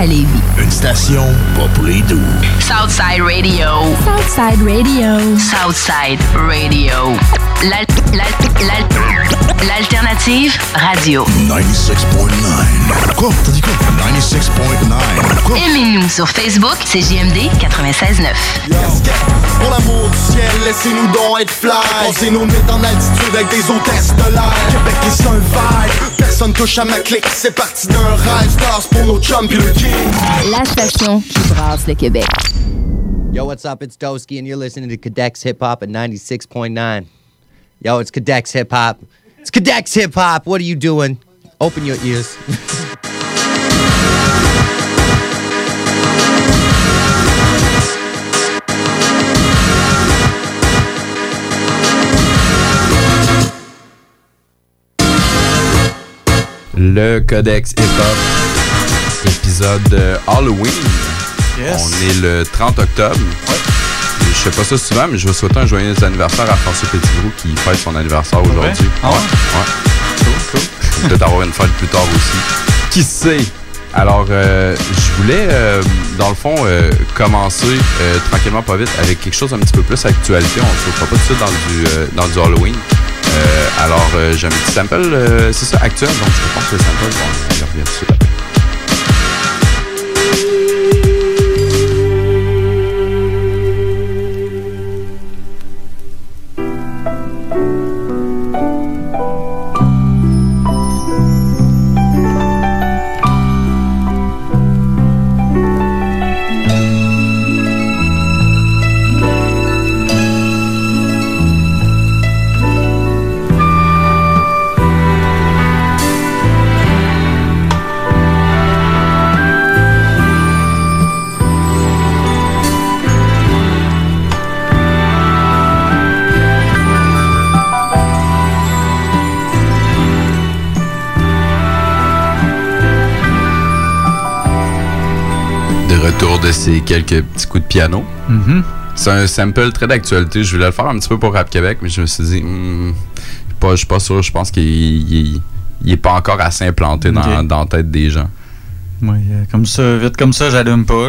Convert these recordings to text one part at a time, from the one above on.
à Lévis. Une station pas pour les doux. Southside Radio. Southside Radio. Southside Radio. L'alternative radio. 96.9. Quoi? T'as dit quoi? 96.9. Quoi? Aimez-nous sur Facebook, c'est JMD 96.9. Pour l'amour du ciel, laissez-nous donc être fly Pensez nos nuits en altitude avec des hôtesses de l'air Québec est un vibe, personne touche à ma clique C'est parti d'un rêve, stars pour nos chums pis le king La station qui brasse le Québec. Yo, what's up? It's Doski, and you're listening to Cadex Hip Hop at 96.9. Yo, it's Cadex Hip Hop. It's Cadex Hip Hop. What are you doing? Open your ears. Le Codex Hip Hop, épisode euh, Halloween. Yes. On est le 30 octobre. Je fais pas ça souvent, mais je veux souhaiter un joyeux anniversaire à François Petitgrou qui fête son anniversaire aujourd'hui. Ah ouais? ouais. Cool, cool. Peut-être avoir une fête plus tard aussi. Qui sait? Alors, euh, je voulais, euh, dans le fond, euh, commencer tranquillement, pas vite, avec quelque chose un petit peu plus actualité. On ne se fera pas tout de suite dans du, dans du Halloween. Alors, j'ai un petit sample, c'est ça, actuel, donc je pense que le sample, bon, on y revient tout de suite retour de ces quelques petits coups de piano. Mhm. C'est un sample très d'actualité. Je voulais le faire un petit peu pour Rap Québec, mais je me suis dit, hmm, je suis pas sûr. Je pense qu'il il- il est pas encore assez implanté dans, dans la tête des gens. Oui, euh, comme ça, vite comme ça, j'allume pas.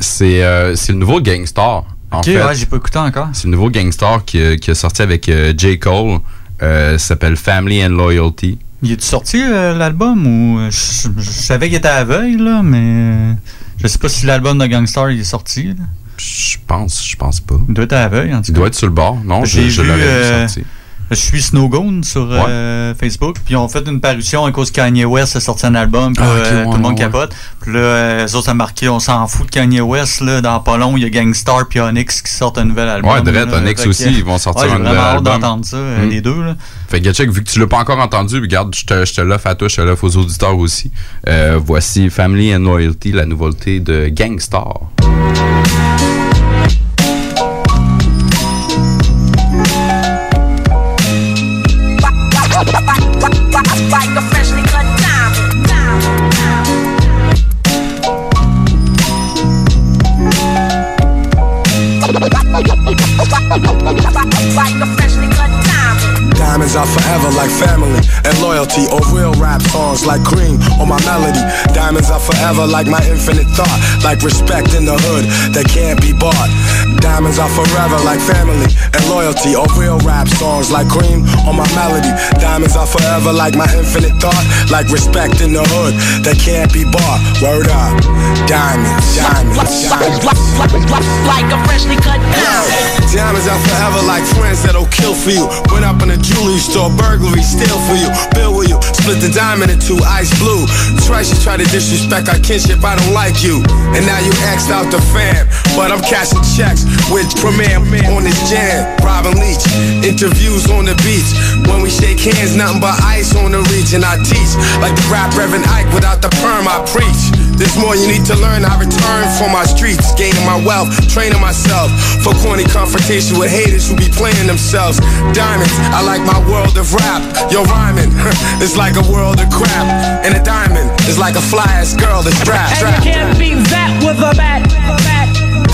C'est euh, c'est le nouveau Gangstar. En ok, fait, ouais, j'ai pas écouté encore. c'est le nouveau Gangstar qui, a- qui a sorti avec euh, J. Cole. Euh, s'appelle Family and Loyalty. Il est sorti euh, l'album ou euh, je, je savais qu'il était aveugle là, mais euh, je sais pas si l'album de Gangstar il est sorti. là. Je pense, je pense pas. Il doit être aveugle en tout Il cas. doit être sur le bord. Non, je, je vu, l'aurais euh, sorti. Je suis Snowgone sur euh, Facebook, puis ont fait une parution à cause Kanye West a sorti un album, puis Ah, euh, ouais, tout le monde ouais. capote. Puis là, eux autres, ça a marqué, on s'en fout de Kanye West, là, dans pas long, il y a Gangstar puis Onyx qui sortent un nouvel album. Ouais, Dredd. Onyx que, aussi, ils vont sortir j'ai un nouvel album. d'entendre ça, euh, Mm. les deux, là. Fait que check, vu que tu l'as pas encore entendu, regarde, je te, je te l'offre à toi, je te l'offre aux auditeurs aussi. Euh, voici Family and Loyalty, la nouveauté de Gangstar. Are forever like family and loyalty or real rap songs like cream or my melody. Diamonds are forever like my infinite thought, like respect in the hood that can't be bought. Diamonds are forever like family and loyalty or real rap songs like cream or my melody. Diamonds are forever like my infinite thought, like respect in the hood that can't be bought. Word up. Diamonds, diamonds, diamonds. Like a freshly cut diamond. Diamonds are forever like friends that'll kill for you. Went up in a jewelry store, burglary, steal for you. Bill with you, split the diamond in two, ice blue. Twice you try to disrespect our kinship, I don't like you. And now you axed out the fam. But I'm cashing checks with Premier on this jam. Robin Leach, interviews on the beach. When we shake hands, nothing but ice on the region I teach. Like the rap Reverend Ike without the perm I preach. There's more you need to learn. I return for my streets, gaining my wealth, training myself for corny confrontation with haters who be playing themselves. Diamonds, I like my world of rap. Yo, rhyming, it's like a world of crap. And a diamond is like a fly ass girl that's strapped. And you can't beat that with a bat.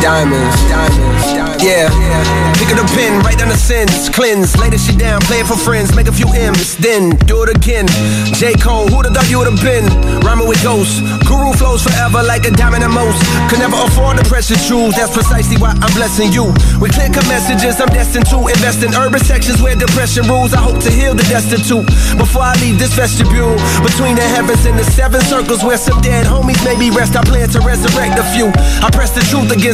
diamonds, diamonds, diamonds. Yeah, pick up the pen, write down the sins, cleanse, lay this shit down, play it for friends, make a few M's, then do it again. J. Cole, who'da thought you would've been? Rhyming with ghosts, guru flows forever like a diamond and most. Could never afford the precious jewels, that's precisely why I'm blessing you. With clear cut messages, I'm destined to invest in urban sections where depression rules. I hope to heal the destitute before I leave this vestibule. Between the heavens and the seven circles where some dead homies maybe rest, I plan to resurrect a few. I press the truth against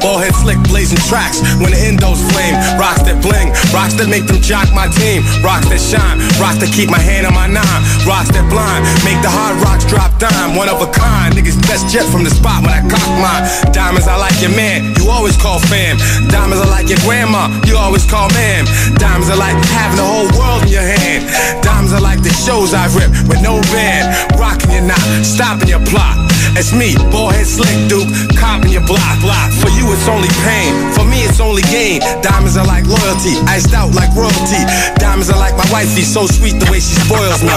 Ball head slick blazing tracks when the endos flame. Rocks that bling, rocks that make them jock my team. Rocks that shine, rocks that keep my hand on my nine. Rocks that blind, make the hard rocks drop dime. One of a kind, niggas best jet from the spot when I cock mine. Diamonds, I like your man, you always call fam. Diamonds, I like your grandma, you always call ma'am. Diamonds, are like having the whole world in your hand. Diamonds, are like the shows I rip with no band. Rocking your knot, stopping your plot. It's me, ballhead slick dude, copping your block. block. For you, it's only pain. For me, it's only gain. Diamonds are like loyalty, iced out like royalty. Diamonds are like my wife; wifey, so sweet the way she spoils me.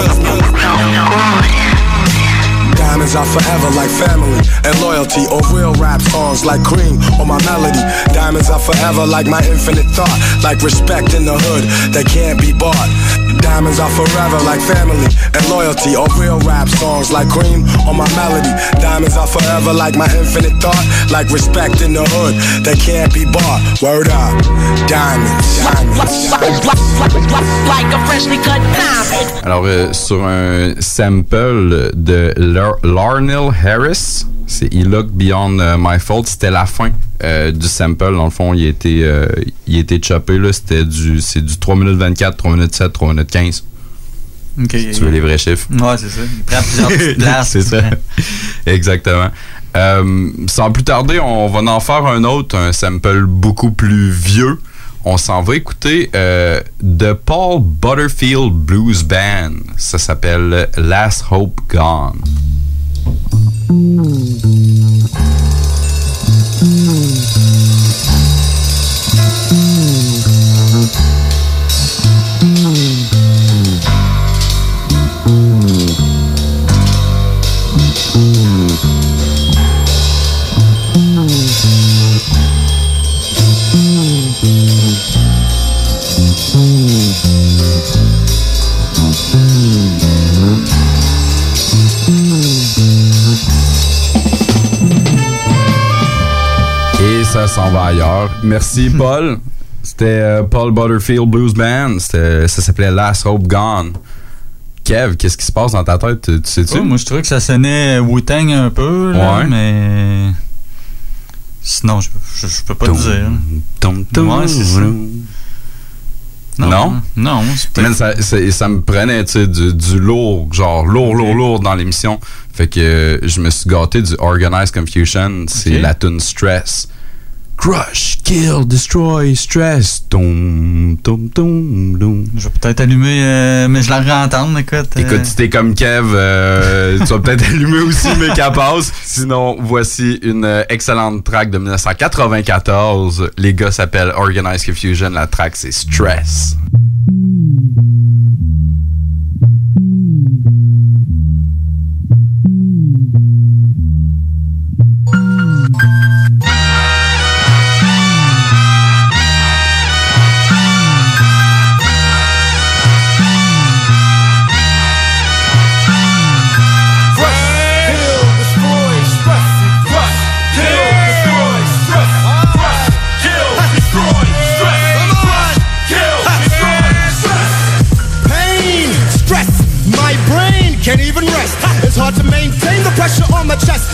Diamonds are forever like family and loyalty or real rap songs like cream or my melody. Diamonds are forever like my infinite thought, like respect in the hood that can't be bought. Diamonds are forever like family and loyalty or real rap songs like cream on my melody. Diamonds are forever like my infinite thought, like respect in the hood that can't be bought. Word up, diamonds, diamonds. Like a freshly cut diamond. Alors, euh, sur un sample de Larnell Harris, c'est He Look Beyond euh, My Fault, c'était la fin euh, du sample. Dans le fond, il a été, euh, il choppé. C'était du, c'est du 3 minutes 24, 3 minutes 7, 3 minutes 15. Ok. Si tu veux les vrais chiffres. Ouais, c'est ça. Il prend plusieurs petites places. c'est ça. Exactement. Euh, sans plus tarder, on va en faire un autre, un sample beaucoup plus vieux. On s'en va écouter euh, The Paul Butterfield Blues Band. Ça s'appelle Last Hope Gone. Et ça s'en va ailleurs. Merci, Paul. C'était euh, Paul Butterfield Blues Band. Ça s'appelait Last Hope Gone. Kev, qu'est-ce qui se passe dans ta tête? Tu, tu sais-tu? Ouais, moi, je trouvais que ça sonnait Wu-Tang un peu, là, Ouais. mais. Sinon, je, je, je peux pas te dire. Tom, tom, Ouais, c'est ça. Non? Non, c'est peut-être. Man, ça, ça- me prenait du, du lourd, genre lourd, lourd, lourd dans l'émission. Fait que je me suis gâté du Organized Confusion. C'est la tune Stress. Crush, kill, destroy, stress. Tom, tom, tom, tom. Je vais peut-être allumer, euh, mais je la réentendre, écoute. euh, Écoute, si t'es comme Kev, euh, tu vas peut-être allumer aussi mes capaces. Sinon, voici une euh, excellente track de 1994. Les gars s'appellent Organized Confusion. La track, c'est Stress.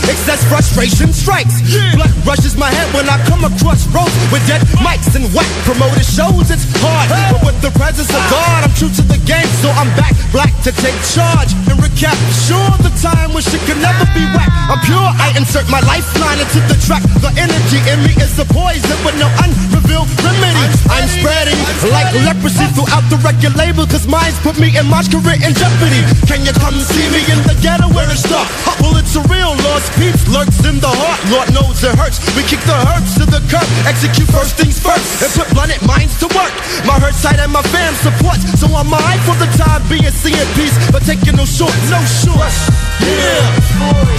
As frustration strikes. Blood rushes my head when I come across roads with dead mics and whack promoter shows. It's hard, but with the presence of God, I'm true to the game, so I'm back black to take charge and recap. Sure, the time when shit could never be whack. I'm pure, I insert my lifeline into the track. The energy in me is the poison with no unrevealed remedy. I'm spreading like leprosy throughout the record label, cause mine's put me and my career in jeopardy. Can you come see me in the ghetto where it's dark? Well, it's a real lost peace lurks in the heart. Lord knows it hurts. We kick the hurts to the curb, execute first things first, and put blunted minds to work. My hurt side and my fam support, so I'm mine for the time being, seeing peace, but taking no short, no shorts. Yeah,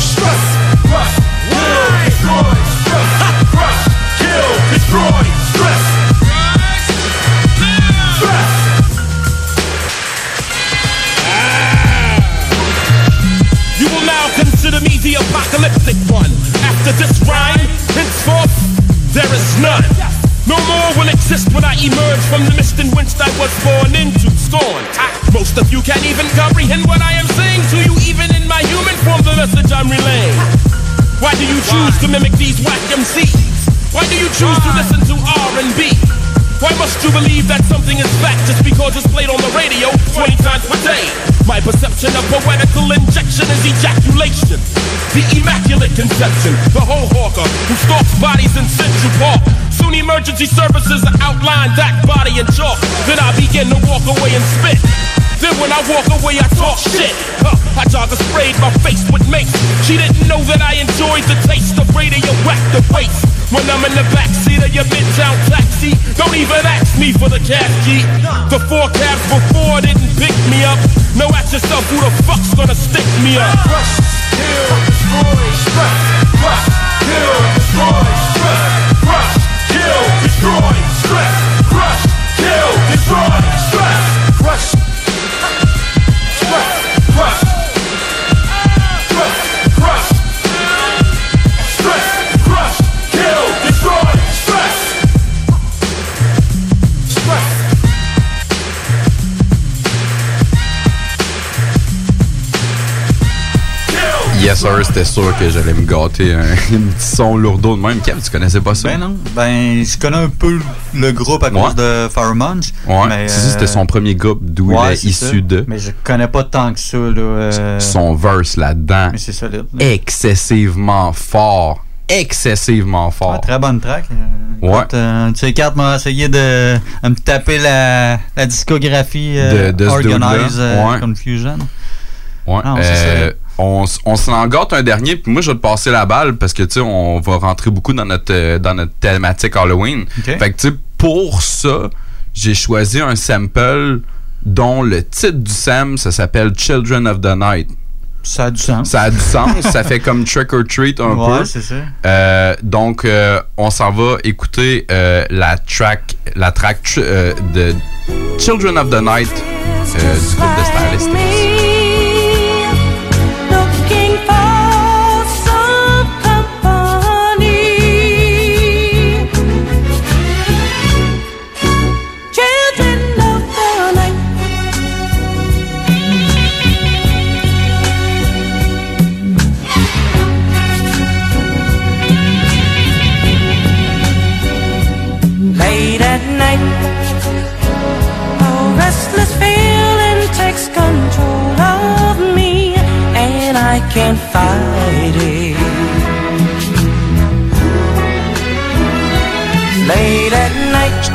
stress, crush, will, destroy, stress, kill, destroy, this rhyme, henceforth, there is none. No more will exist when I emerge from the mist in which I was born into scorn. Most of you can't even comprehend what I am saying to you, even in my human form, the message I'm relaying. Why do you choose to mimic these whack MCs? Why do you choose to listen to R&B? Why must you believe that something is fact just because it's played on the radio 20 times per day? My perception of poetical injection is ejaculation. The immaculate conception, the whole hawker who stalks bodies in Central Park. Soon emergency services are outlined, that body in chalk. Then I begin to walk away and spit. Then when I walk away, I talk shit. Huh, I jogger sprayed my face with mace. She didn't know that I enjoyed the taste of radioactive waste. When I'm in the backseat of your midtown taxi, don't even ask me for the cash key. The four cabs before didn't pick me up. Know at yourself who the fuck's gonna stick me up. Crush, kill, destroy, stress. Crush, kill, destroy, stress. Crush, kill, destroy, stress. Crush, kill, destroy, Sir, c'était sûr que j'allais me gâter un, petit son lourdeau de même. Kev, tu connaissais pas ça? Ben non. Ben, je connais un peu le groupe à cause de Fire Munch. Ouais, mais, c'était euh, son premier groupe d'où ouais, il est c'est issu de. Mais je connais pas tant que ça, là. euh, Son verse là-dedans, Mais c'est solide. là. excessivement fort. Excessivement fort. Ah, très bonne track. euh, Ouais. euh, tu sais, Kat m'a essayé de, de me taper la, la discographie euh, De- de Organize Ouais. Confusion. Ouais. Ça. On, s'en gâte un dernier, puis moi je vais te passer la balle parce que tu sais, on va rentrer beaucoup dans notre euh, dans notre thématique Halloween. Fait que tu sais, pour ça, j'ai choisi un sample dont le titre du sam, ça s'appelle Children of the Night. Ça a du sens. Ça a du sens, ça fait comme trick or treat un Ouais, peu. c'est ça. Euh, donc, euh, on s'en va écouter la track, la track tr- de Children of the Night du groupe de Stylistics.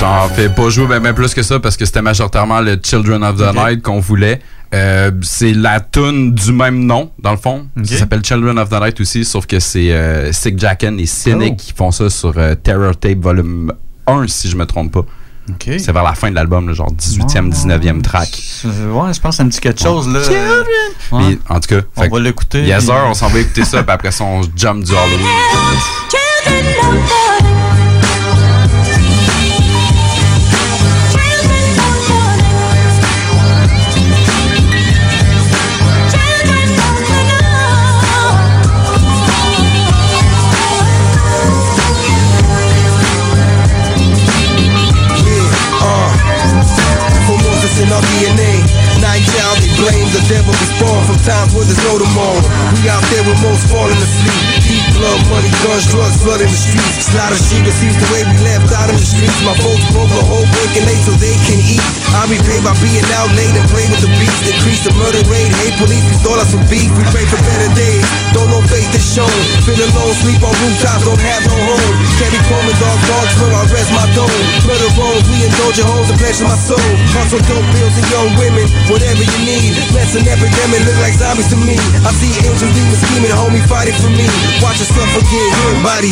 T'en fais pas jouer ben, ben plus que ça parce que c'était majoritairement le Children of the Night qu'on voulait. Euh, c'est la tune du même nom, dans le fond. Ça s'appelle Children of the Night aussi, sauf que c'est euh, Sick Jacken et Cynic Oh. qui font ça sur euh, Terror Tape Volume 1, si je me trompe pas. C'est vers la fin de l'album, le genre 18e, 19e track. Euh, Ouais, je pense que ça me dit quelque chose, là. Ouais. Mais, en tout cas, On fait va l'écouter. Yes, puis- sir, on s'en va écouter ça, puis après ça, on jump du Halloween. Most falling asleep. Deep blood, money, guns, drugs blood in the streets. Slaughter sheep, it seems the way we left out in the streets. My folks broke the whole breaking late so they can eat. I repay by being out late and pray with the beats. Increase the murder rate, hate police, we stole us some beef. We pray for better days, don't know faith is shown. Feel alone, sleep on rooftops, don't have no home. Carry Coleman, dog, dogs, where I rest my dome. Of bones, we indulge your homes and pleasure my soul. Hustle dope bills and young women, whatever you need. Let's an epidemic, look like zombies to me. I see angels, demons scheming, homie, fighting for me. Watch yourself forget, hearing bodies.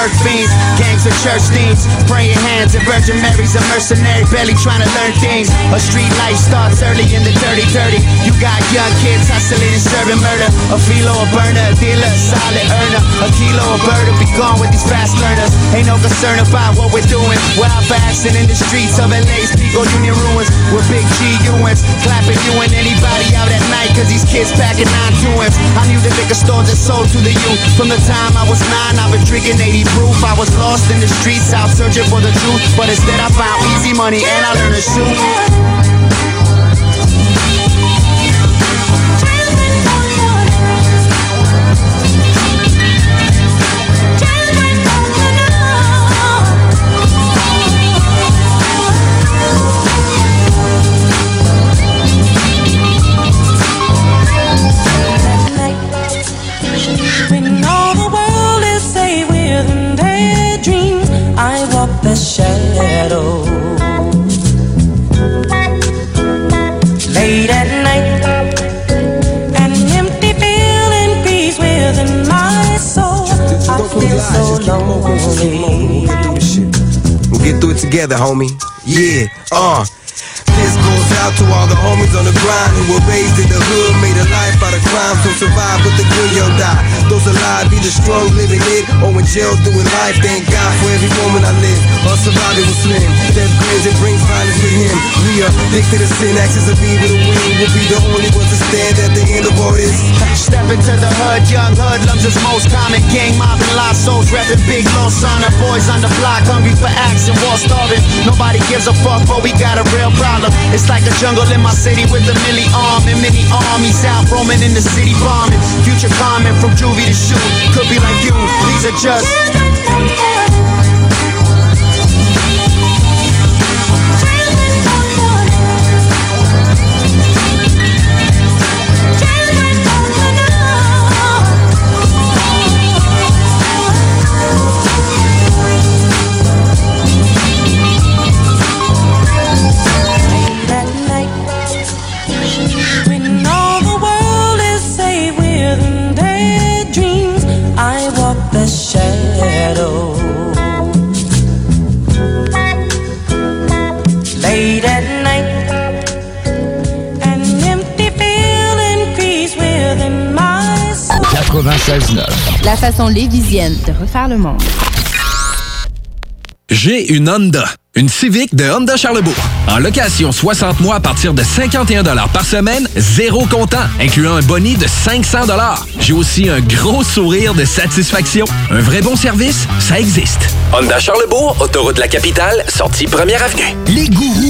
murk fiends. Gangs of church deans, praying hands and Virgin Mary's a mercenary, barely trying to learn things. A street life starts early in the dirty 30. You got young kids hustling and serving murder. A filo, a burner, a dealer, a solid earner. A kilo, a bird, be gone with these fast learners. Ain't no concern about what we're doing. Wild fasting in the streets of LA's Pico Union ruins. With big G Ewins, clapping you and anybody out at night, cause these kids packing nine tuins. I knew the liquor stores that sold to the youth. From the time I was nine, I've been drinking 80 proof. I was lost in the streets out searching for the truth. But instead, I found easy money and I learned to shoot. Together, homie. Yeah, uh. Out to all the homies on the grind who were raised in the hood, made a life out of crime, so survive but the good young die. Those alive, either strong living it or in jail doing life. Thank God for every moment I live. Or surviving with slim. Death grins and brings violence with him. We are addicted to sin, actions of evil to win. We'll be the only ones to stand at the end of all this. Step into the hood, young hoodlums is most common. Gang mobbing, lost souls, rapping big low son. Our boys on the block, hungry for action, war starving. Nobody gives a fuck, but we got a real problem. It's like a jungle in my city with a milli arm and many armies out roaming in the city bombing. Future comment from juvie to shoot. Could be like you, these are just. Façon lévisienne de refaire le monde. J'ai une Honda. Une Civic de Honda Charlebourg. En location 60 mois à partir de 51 par semaine, zéro comptant, incluant un boni de 500 J'ai aussi un gros sourire de satisfaction. Un vrai bon service, ça existe. Honda Charlebourg, autoroute de la capitale, sortie première avenue. Les gourous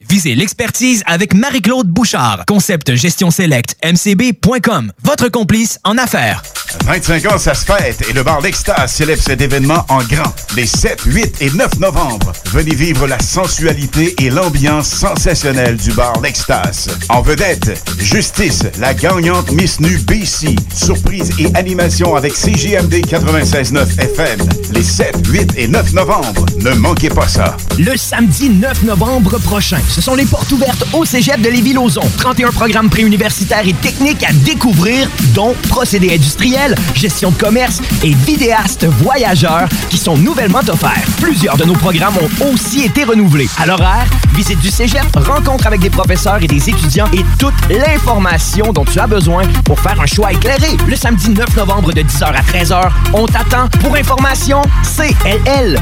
Visez l'expertise avec Marie-Claude Bouchard. Concept gestion select mcb.com. Votre complice en affaires. 25 ans, ça se fête et le bar L'Extase célèbre cet événement en grand. Les 7, 8 et 9 novembre, venez vivre la sensualité et l'ambiance sensationnelle du bar L'Extase. En vedette, Justice, la gagnante Miss Nu BC. Surprise et animation avec CGMD 96.9 FM. Les 7, 8 et 9 novembre, ne manquez pas ça. Le samedi 9 novembre prochain, ce sont les portes ouvertes au cégep de Lévis-Lauzon. 31 programmes préuniversitaires et techniques à découvrir, dont procédés industriels, gestion de commerce et vidéastes voyageurs qui sont nouvellement offerts. Plusieurs de nos programmes ont aussi été renouvelés. À l'horaire, visite du cégep, rencontre avec des professeurs et des étudiants et toute l'information dont tu as besoin pour faire un choix éclairé. Le samedi 9 novembre de 10h à 13h, on t'attend. Pour information, cll.qc.ca.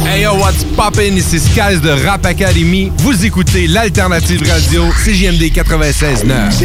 Hey yo, what's poppin'? Ici Skies de Rap Academy. Vous écoutez l'alternative radio CJMD 96.9.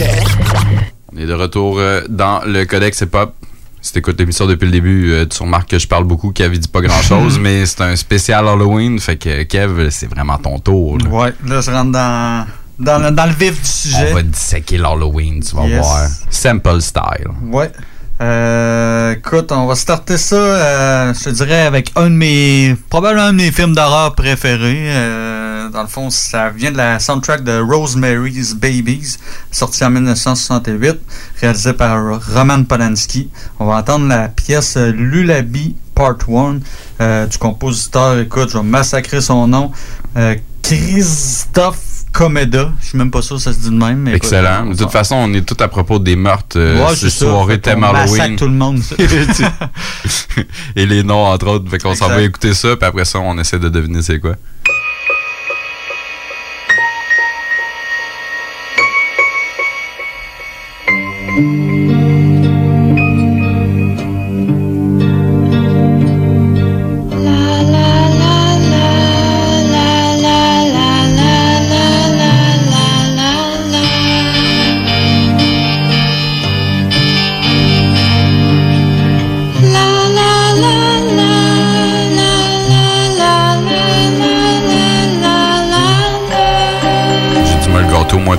On est de retour euh, dans le Codex Hip Hop. Si t'écoutes l'émission depuis le début, euh, tu remarques que je parle beaucoup, Kev dit pas grand chose, mais c'est un spécial Halloween, fait que Kev, c'est vraiment ton tour. là. Ouais, là, je rentre dans, dans, le- dans le vif du sujet. On va disséquer l'Halloween, tu vas Yes. voir. Sample style. Ouais. Euh, écoute, on va starter ça, euh, je dirais, avec un de mes. probablement un de mes films d'horreur préférés. Euh, dans le fond, ça vient de la soundtrack de Rosemary's Babies, sorti en 1968, réalisé par Roman Polanski. On va entendre la pièce Lullaby Part 1 euh, du compositeur, écoute, je vais massacrer son nom, euh, Christophe Comeda. Je suis même pas sûr que ça se dit de même. mais Excellent. De toute façon, on est tout à propos des meurtres, euh, Ouais, ces c'est Fait thème Halloween. massacre tout le monde. Et les noms, entre autres. Fait qu'on s'en va écouter ça, puis après ça, on essaie de deviner c'est quoi.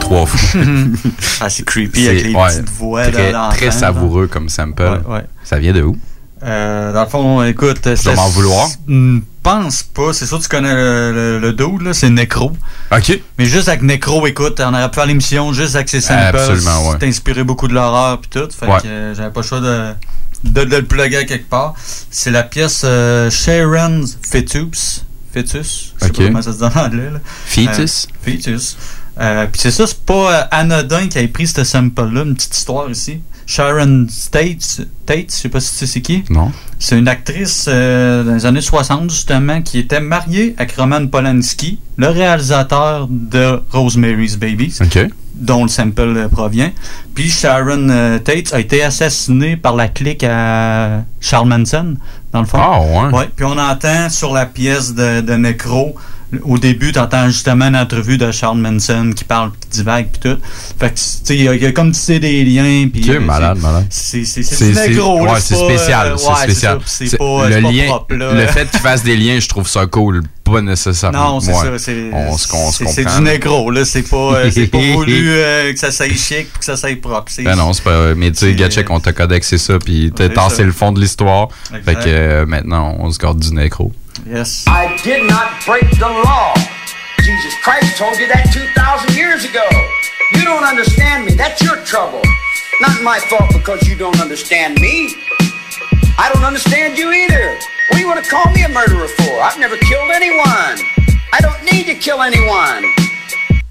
Trois fois. Ah, c'est creepy avec les petites voix Très, savoureux comme sample. Ouais. Ça vient de où? Euh, dans le fond, écoute. Tu vas m'en vouloir? Pense pas. C'est sûr que tu connais le, le, le dude, là. C'est Necro. OK. Mais juste avec Necro, écoute, on aurait pu faire l'émission juste avec ses samples. Absolument, ouais. C'est inspiré beaucoup de l'horreur puis tout. Fait Ouais. que j'avais pas le choix de, de, de le plugger quelque part. C'est la pièce euh, Sharon's Fetus. Fetus? Je sais Ok. pas comment ça se dit en anglais, là. Fetus? Euh, fetus. Euh, puis c'est ça, c'est pas euh, anodin qui ait pris ce sample-là. Une petite histoire ici. Sharon Tate, Tate, je sais pas si tu sais c'est qui. Non. C'est une actrice euh, dans les années 60, justement, qui était mariée avec Roman Polanski, le réalisateur de Rosemary's Babies, OK. dont le sample euh, provient. Puis Sharon euh, Tate a été assassinée par la clique à Charles Manson, dans le fond. Ah, ouais. Ouais, puis on entend sur la pièce de, de Necro, au début, tu entends justement une entrevue de Charles Manson qui parle, qui divague, puis tout. Fait que, tu sais, il y, a- il y a comme tu sais des liens. Puis, Ok, euh, malade, c'est- malade. C'est c'est- Necro, là, ouais, c'est spécial. euh, c'est spécial. C'est pas, euh, le lien, propre, là. le fait qu'il fasse des liens, je trouve ça cool. Pas nécessairement. Non, c'est Ouais. ça. C'est c'est- du négro, là. C'est pas, euh, c'est pas voulu euh, que ça soit chic que ça soit propre. Ben non, c'est pas. Mais tu sais, Gatchek, on t'a codexé ça, puis t'as C'est tassé le fond de l'histoire. Fait que euh, maintenant, on se garde du nécro. Yes. I did not break the law. Jesus Christ told you that 2,000 years ago. You don't understand me. That's your trouble. Not my fault because you don't understand me. I don't understand you either. What do you want to call me a murderer for? I've never killed anyone. I don't need to kill anyone.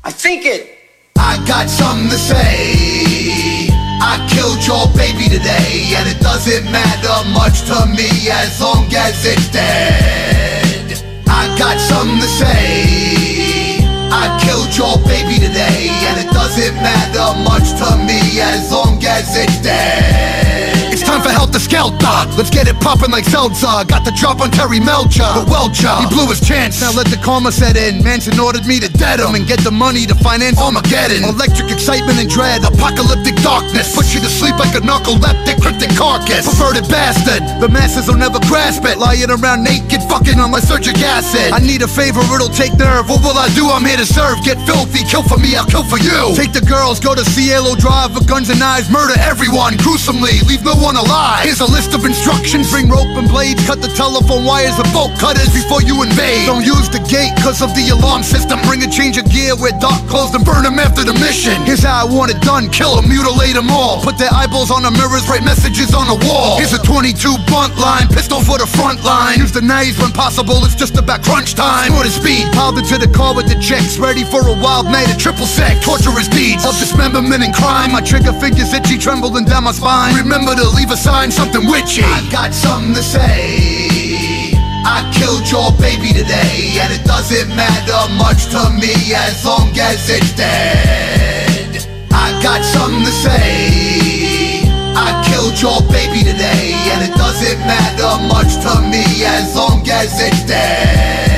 I think it. I got something to say. I killed your baby today, and it doesn't matter much to me as long as it's dead. I got something to say. I killed your baby today, and it doesn't matter much to me as long as it's dead. Time for Helter Skelter. Let's get it poppin' like Zelda. Got the drop on Terry Melcher. But Welcher, he blew his chance. Now let the karma set in. Manson ordered me to dead him and get the money to finance Armageddon. Electric excitement and dread. Apocalyptic darkness. Put you to sleep like a narcoleptic cryptic carcass. Perverted bastard. The masses will never grasp it. Lying around naked, fucking on my surgic acid. I need a favor, it'll take nerve. What will I do? I'm here to serve. Get filthy, kill for me, I'll kill for you. Take the girls, go to Cielo Drive with guns and knives. Murder everyone gruesomely. Leave no one alive. Here's a list of instructions. Bring rope and blades. Cut the telephone wires and bolt cutters before you invade. Don't use the gate cause of the alarm system. Bring a change of gear, wear dark clothes and burn them after the mission. Here's how I want it done. Kill them, mutilate them all. Put their eyeballs on the mirrors, write messages on the wall. Here's a 22 blunt line, pistol for the front line. Use the knives when possible, it's just about crunch time. More speed, piled into the car with the checks. Ready for a wild night of triple sec. Torturous deeds of dismemberment and crime. My trigger finger's itchy, trembling down my spine. Remember to leave a sign, something witchy. I got something to say. I killed your baby today, and it doesn't matter much to me as long as it's dead. I got something to say. I killed your baby today, and it doesn't matter much to me as long as it's dead.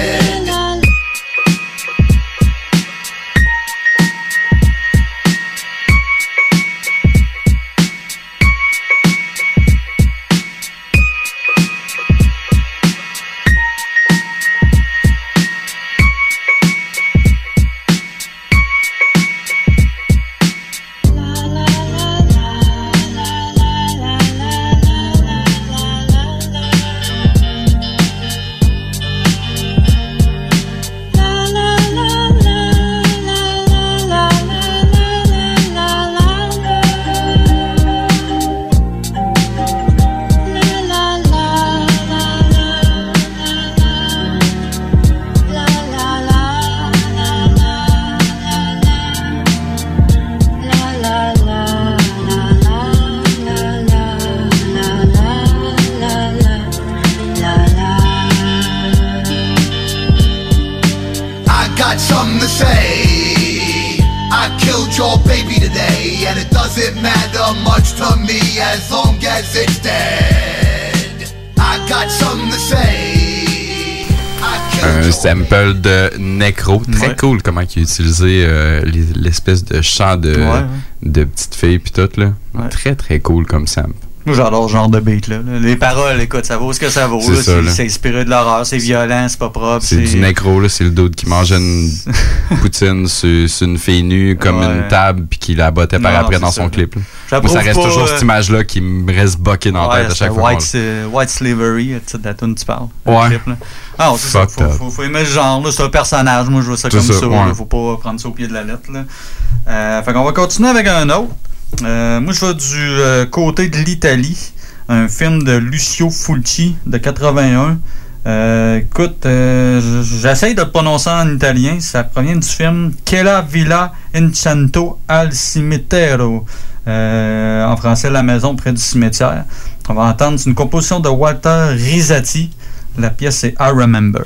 Cool comment il a utilisé euh, les- l'espèce de chant de, Ouais. de petite fille puis tout là. Très très cool comme sample. Moi, j'adore ce genre de beat là. Les paroles, écoute, ça vaut ce que ça vaut. C'est inspiré de l'horreur, c'est violent, c'est pas propre. C'est du Necro, là, c'est le dude qui mangeait une poutine sur, sur une fille nue comme Ouais. une table puis qui la bottait par Non, après dans ça, son clip. Moi, ça reste pas, toujours euh, cette image-là qui me reste boquée dans la tête à chaque fois. White, euh, White Slavery, de la tune tu parles. Ouais. le clip, là. Ah, c'est ça. Faut, faut, faut aimer ce genre, là. C'est un personnage. Moi, je vois ça comme ça. Faut pas prendre ça au pied de la lettre, là. Euh, fait qu'on va continuer avec un autre. Euh, moi, je vais du euh, côté de l'Italie. Un film de Lucio Fulci de 81. Euh, écoute, euh, j'essaye de le prononcer en italien. Ça provient du film Quella Villa Incanto al Cimitero. En français, La maison près du cimetière. On va entendre une composition de Walter Rizzati. La pièce c'est I Remember.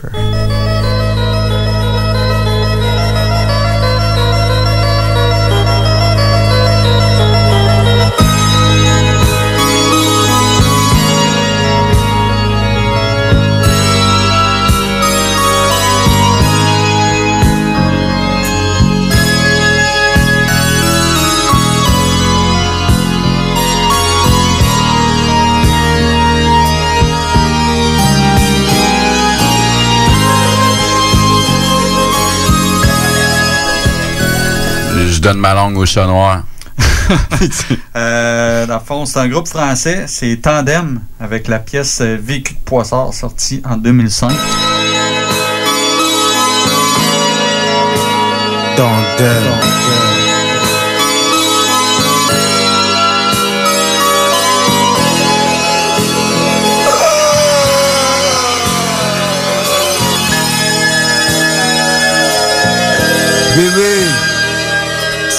Donne ma langue au chat noir. euh, dans c'est un groupe français, c'est Tandem, avec la pièce euh, Vécu de Poissard, sortie en 2005. Tandem.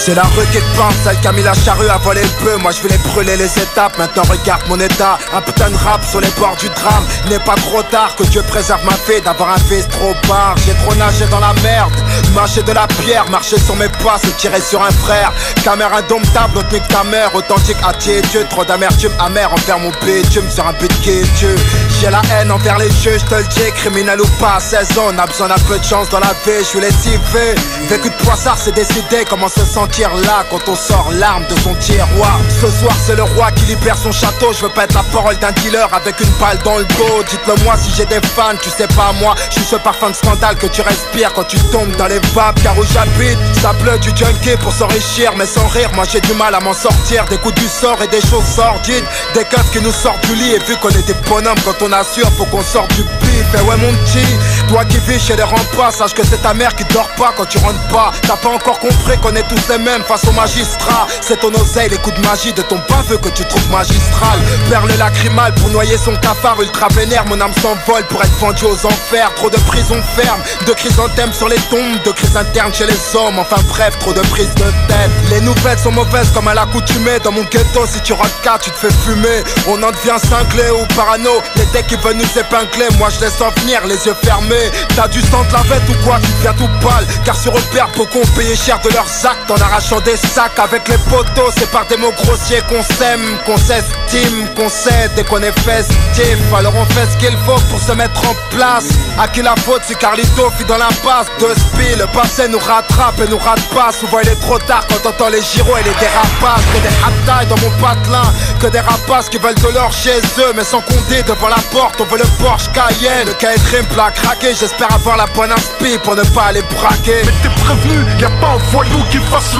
C'est la rue qui te pense, celle qui a mis la charrue à voler le peu Moi je voulais brûler les étapes, maintenant regarde mon état. Un putain de rap sur les bords du drame. N'est pas trop tard que Dieu préserve ma fille D'avoir un fils trop barre J'ai trop nagé dans la merde Mâché de la pierre, marcher sur mes pas Se tirer sur un frère. Caméra indomptable, autre que ta mère. Authentique à Dieu, trop d'amertume amère. Envers mon bitume sur un but qui est Dieu. J'ai la haine envers les jeux, je te le dis Criminel ou pas, 16 ans, on a besoin d'un peu de chance dans la vie Je suis lessivé Vécu de poissard, c'est décidé Comment se sentir là quand on sort l'arme de son tiroir. Ce soir c'est le roi qui libère son château. Je veux pas être la parole d'un dealer avec une balle dans le dos. Dites-le moi si j'ai des fans, tu sais pas moi. Je suis ce parfum de scandale que tu respires quand tu tombes dans les vapes. Car où j'habite, ça pleut du junkie pour s'enrichir. Mais sans rire, moi j'ai du mal à m'en sortir. Des coups du sort et des choses sordides. Des keufs qui nous sortent du lit. Et vu qu'on est des bonhommes quand on assure Faut qu'on sorte du pif. Et ouais mon petit, toi qui vis chez les remparts Sache que c'est ta mère qui dort pas quand tu rentres pas. T'as pas encore compris qu'on est tous les mêmes face au magistrat. C'est ton oseille, les coups de magie de ton baveux que tu trouves magistral. Perle lacrymale pour noyer son cafard ultra vénère. Mon âme s'envole pour être vendue aux enfers. Trop de prisons fermes, de chrysanthèmes sur les tombes De crises internes chez les hommes, enfin bref, trop de prises de tête. Les nouvelles sont mauvaises comme à l'accoutumée. Dans mon ghetto, si tu cas, tu te fais fumer. On en devient cinglé ou parano. Les decks qui veulent nous épingler, moi je laisse en venir les yeux fermés. T'as du sang de la vête ou quoi, tu deviens tout pâle. Car sur repère, beaucoup ont payé cher de leurs actes arrachant des sacs avec les poteaux. C'est par des mots grossiers qu'on s'aime, qu'on s'estime, qu'on cède et qu'on est festif. Alors on fait ce qu'il faut pour se mettre en place. À qui la faute si Carlito fit dans l'impasse? De spi, le passé nous rattrape et nous rate pas Souvent il est trop tard quand on entend les gyros et les dérapages Que des haptailles dans mon patelin Que des rapaces qui veulent de l'or chez eux. Mais sans compter devant la porte on veut le Porsche Cayenne. Le Cayenne Trimple a craqué J'espère avoir la bonne inspi pour ne pas aller braquer. Mais t'es prévenu, y a pas un voyou qui fasse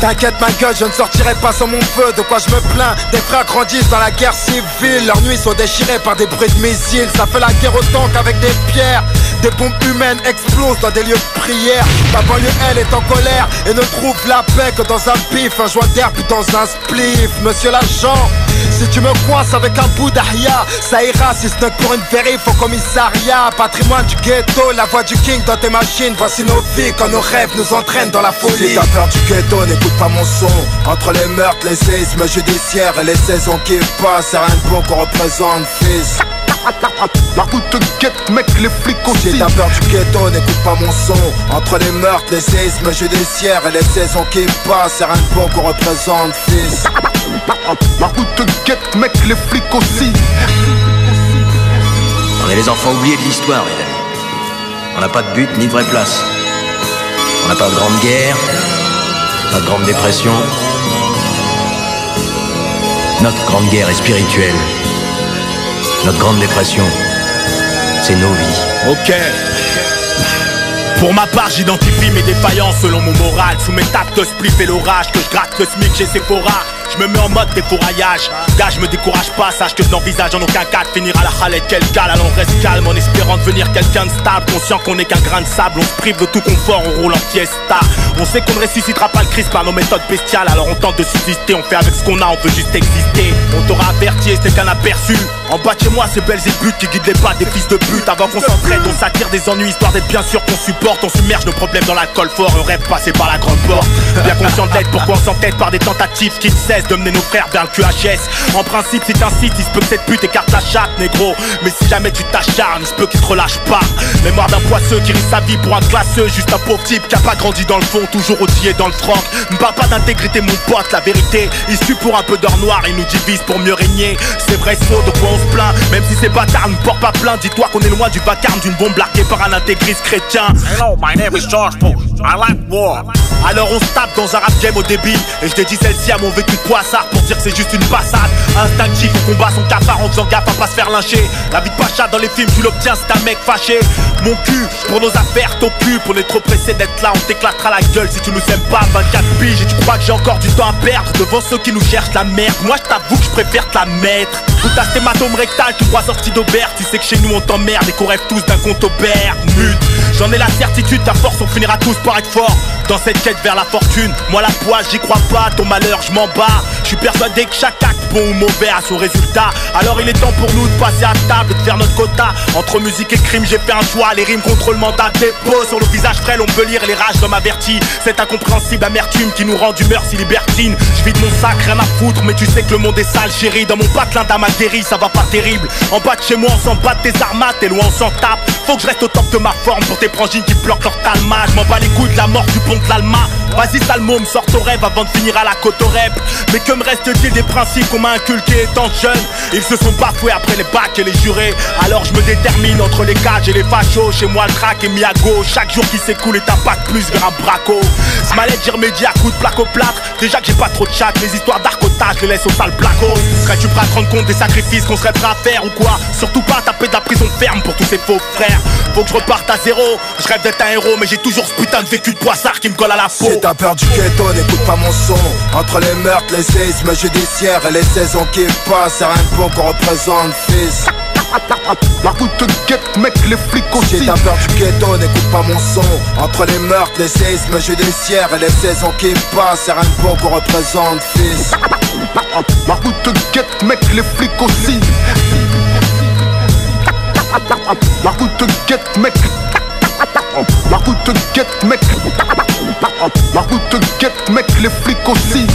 T'inquiète ma gueule, je ne sortirai pas sans mon feu. De quoi je me plains? Des frères grandissent dans la guerre civile. Leurs nuits sont déchirées par des bruits de missiles. Ça fait la guerre autant qu'avec des pierres. Des bombes humaines explosent dans des lieux de prière. Ma banlieue elle est en colère Et ne trouve la paix que dans un pif. Un joint d'herbe dans un spliff. Monsieur l'agent si tu me coinces avec un bout d'ahia Ça ira. Si ce n'est pour une vérif au commissariat. Patrimoine du ghetto, la voix du king dans tes machines. Voici nos vies quand nos rêves nous entraînent dans la folie. Si t'as peur du ghetto, n'écoute pas mon son. Entre les meurtres, les séismes judiciaires et les saisons qui passent C'est rien de bon qu'on représente, fils La route te guette, mec, les flics aussi Si t'as peur du ghetto, n'écoute pas mon son Entre les meurtres, les séismes judiciaires et les saisons qui passent C'est rien de bon qu'on représente, fils La route te guette, mec, les flics aussi On est les enfants oubliés de l'histoire, mes amis. On n'a pas de but ni de vraie place. On n'a pas de grande guerre, pas de grande dépression. Notre grande guerre est spirituelle. Notre grande dépression, c'est nos vies. Ok. Pour ma part, j'identifie mes défaillances selon mon moral. Sous mes tapes de spliff et l'orage, que je gratte le smic chez Sephora. Je me mets en mode défouraillage. Gars, je me décourage pas, sache que je n'envisage en aucun cas de finir à la halette quel gal. Alors on reste calme en espérant devenir quelqu'un de stable. Conscient qu'on n'est qu'un grain de sable, on se prive de tout confort, on roule en fiesta. On sait qu'on ne ressuscitera pas le Christ par nos méthodes bestiales. Alors on tente de subsister, on fait avec ce qu'on a, on veut juste exister. On t'aura averti et c'était qu'un aperçu. En bas chez moi, c'est Belzébuth qui guide les pas des fils de pute. Avant qu'on s'entraide, on s'attire des ennuis histoire d'être bien sûr qu'on supporte. On submerge nos problèmes dans l'alcool fort, on rêve passer par la grande porte. Bien conscient de pourquoi on s'entête par des tentatives qui ne cessent de mener nos frères vers le QHS. En principe, si t'incites, il se peut que cette pute écarte la chatte, négro. Mais si jamais tu t'acharnes, il se peut qu'il te relâche pas. Mémoire d'un poisseux qui risque sa vie pour un classeux. Juste un pauvre type qui a pas grandi dans le fond, toujours outillé dans le franc. Parle pas d'intégrité, mon pote, la vérité. Se tue pour un peu d'or noir, il nous divise pour mieux régner. C'est vrai, c'est faux, de quoi on Même si ces bâtards ne portent pas plainte, dis-toi qu'on est loin du vacarme d'une bombe larguée par un intégriste chrétien. Hello, my name is George Bush. I like war. Alors on se tape dans un rap game au débit. Et je dédie celle-ci à mon vécu de poissard Pour dire que c'est juste une passade. Instinctif, on combat son cafard en faisant gaffe à pas se faire lyncher. La vie de Pacha dans les films, tu l'obtiens c'est un mec fâché. Mon cul, pour nos affaires t'occupe On est trop pressé d'être là, on t'éclatera la gueule Si tu nous aimes pas, 24 piges Et tu crois que j'ai encore du temps à perdre Devant ceux qui nous cherchent la merde. Moi je t'avoue que je préfère te la mettre. Tout à hématome rectal, tu crois sorti d'Aubert Tu sais que chez nous on t'emmerde et qu'on rêve tous d'un compte Aubert Mute, j'en ai la certitude, ta force on finira tous par être fort Dans cette quête vers la fortune Moi la poisse j'y crois pas, ton malheur je m'en bats Je suis persuadé que chaque acte, bon ou mauvais, a son résultat. Alors il est temps pour nous de passer à table de faire notre quota. Entre musique et crime, j'ai fait un choix. Les rimes contre le mandat dépôt. Sur le visage frêle, on peut lire les rages d'homme averti. Cette incompréhensible amertume qui nous rend d'humeur si libertine. Je vis de mon sac, rien à foutre, mais tu sais que le monde est sale, chérie. Dans mon patelin d'âme ça va pas terrible. En bas de chez moi, on s'en bat de tes armates, t'es loin, on s'en tape. Faut que je reste au top de ma forme pour tes prangines qui bloquent leur talma. Je m'en bats les couilles de la mort du pont de l'Alma. Vas-y, Salmo, me sors ton rêve avant de finir à la côte au rep. Mais que me reste-t-il des principes qu'on m'a inculqués étant jeune? Ils se sont bafoués après les bacs et les jurés. Alors je me détermine entre les cages et les fachos. Chez moi, le track est mis à gauche. Chaque jour qui s'écoule est un de plus un braco. Ce j'y remédie à coups de plaque au plâtre. Déjà que j'ai pas trop de chat, les histoires d'arcotage, les laisse au sale placo. Serais-tu prêt à te rendre compte des sacrifices qu'on serait prêt à faire ou quoi Surtout pas taper de la prison ferme pour tous ces faux frères. Faut que je reparte à zéro. Je rêve d'être un héros, mais j'ai toujours ce putain de vécu de poissard qui me colle à la peau. Si t'as peur du ghetto, n'écoute pas mon son Entre les meurtres, les séismes judiciaires et les saisons qui passent C'est rien de bon qu'on représente, fils La route te guette, mec, les flics aussi Si t'as peur du ghetto, n'écoute pas mon son Entre les meurtres, les séismes judiciaires et les saisons qui passent C'est rien de bon qu'on représente, fils La route te guette, mec, les flics aussi. La route te guette, mec. La route te guette, mec. La route te guette, mec, les flics aussi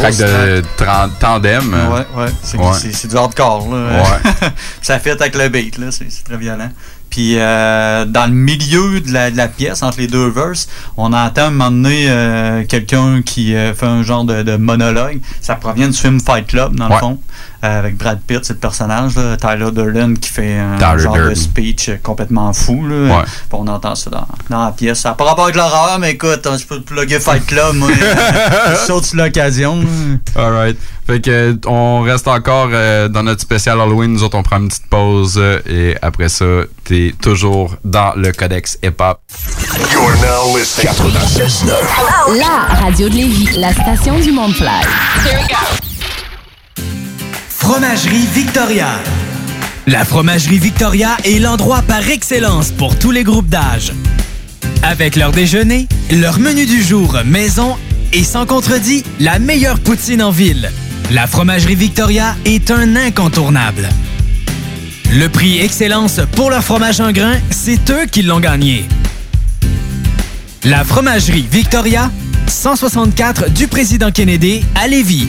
Track de tandem. Ouais, ouais. C'est Ouais. du hardcore, là. Ouais. ça fait avec le beat, là. C'est très violent. Puis euh, dans le milieu de la, de la pièce, entre les deux verses, on entend à un moment donné euh, quelqu'un qui euh, fait un genre de, de monologue. Ça provient du film Fight Club, dans le fond, avec Brad Pitt, c'est le personnage, là, Tyler Durden, qui fait un Tyler genre de speech euh, complètement fou. Là. Ouais. Puis on entend ça dans, dans la pièce. Ça pas rapport avec l'horreur, mais écoute, hein, je peux te plugger Fight Club, moi. je saute sur l'occasion. Alright. Fait que euh, on reste encore euh, dans notre spécial Halloween. Nous autres, on prend une petite pause euh, et après ça, t'es toujours dans le codex hip-hop. You're now listening 96.9. La radio de Lévis, la station du monde fly. Fromagerie Victoria. La Fromagerie Victoria est l'endroit par excellence pour tous les groupes d'âge. Avec leur déjeuner, leur menu du jour maison et sans contredit, la meilleure poutine en ville. La Fromagerie Victoria est un incontournable. Le prix Excellence pour leur fromage en grain, c'est eux qui l'ont gagné. La Fromagerie Victoria, 164 du Président Kennedy à Lévis.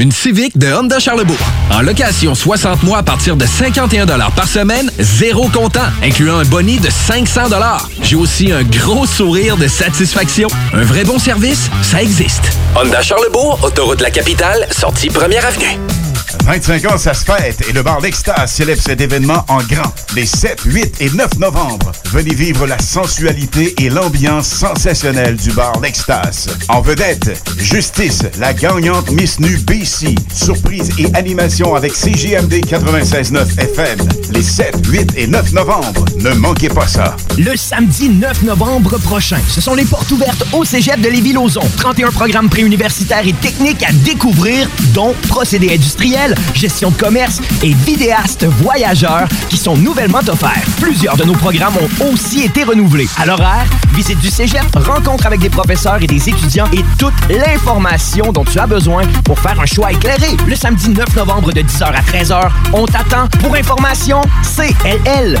Une Civic de Honda Charlebourg. En location 60 mois à partir de 51 par semaine, zéro comptant, incluant un boni de 500 J'ai aussi un gros sourire de satisfaction. Un vrai bon service, ça existe. Honda Charlebourg, autoroute de la capitale, sortie première avenue. 25 ans, ça se fête et le bar L'Extase célèbre cet événement en grand. Les 7, 8 et 9 novembre, venez vivre la sensualité et l'ambiance sensationnelle du bar L'Extase. En vedette, Justice, la gagnante Miss Nu BC, surprise et animation avec CGMD 96.9 FM. Les 7, 8 et 9 novembre, ne manquez pas ça. Le samedi 9 novembre prochain, ce sont les portes ouvertes au Cégep de Lévis-Lauzon. 31 programmes préuniversitaires et techniques à découvrir, dont procédés industriels, gestion de commerce et vidéastes voyageurs qui sont nouvellement offerts. Plusieurs de nos programmes ont aussi été renouvelés. À l'horaire, visite du Cégep, rencontre avec des professeurs et des étudiants et toute l'information dont tu as besoin pour faire un choix éclairé. Le samedi 9 novembre de 10h à 13h, on t'attend pour information cll.qc.ca.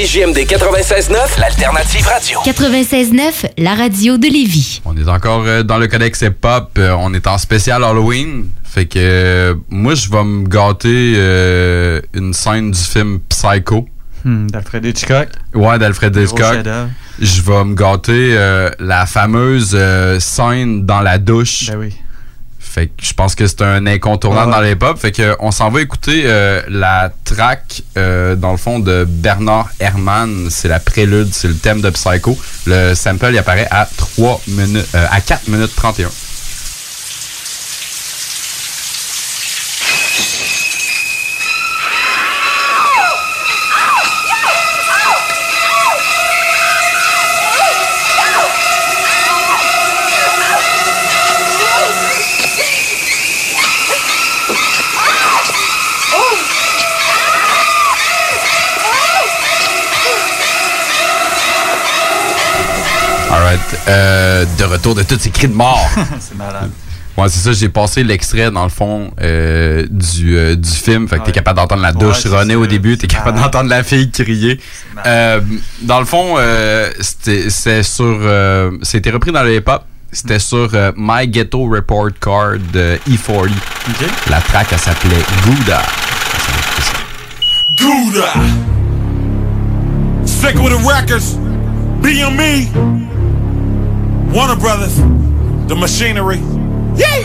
CJMD 96.9, l'alternative radio. 96.9, la radio de Lévis. On est encore euh, dans le codex hip-hop. euh, on est en spécial Halloween. Fait que euh, moi, je vais me gâter euh, une scène du film Psycho. Hmm, D'Alfred Hitchcock. Ouais, d'Alfred Hitchcock. Je vais me gâter euh, la fameuse euh, scène dans la douche. Ben oui. Fait que je pense que c'est un incontournable Ah ouais. dans les pop. Fait que on s'en va écouter euh, la track euh, dans le fond de Bernard Herrmann. C'est la prélude, c'est le thème de Psycho. Le sample il apparaît à 3 minutes euh, à 4 minutes 31. Euh, de retour de tous ces cris de mort. c'est malade. Ouais, c'est ça, j'ai passé l'extrait dans le fond euh, du, euh, du film. Fait que t'es capable d'entendre la douche Ouais, au début, t'es capable d'entendre la fille crier. Euh, dans le fond, euh, c'était c'est sur. euh, c'était repris dans le hip-hop. C'était sur euh, My Ghetto Report Card de E40. La track, elle s'appelait Gouda. Gouda. Sick with the records. BME. Warner Brothers. The machinery. Yay!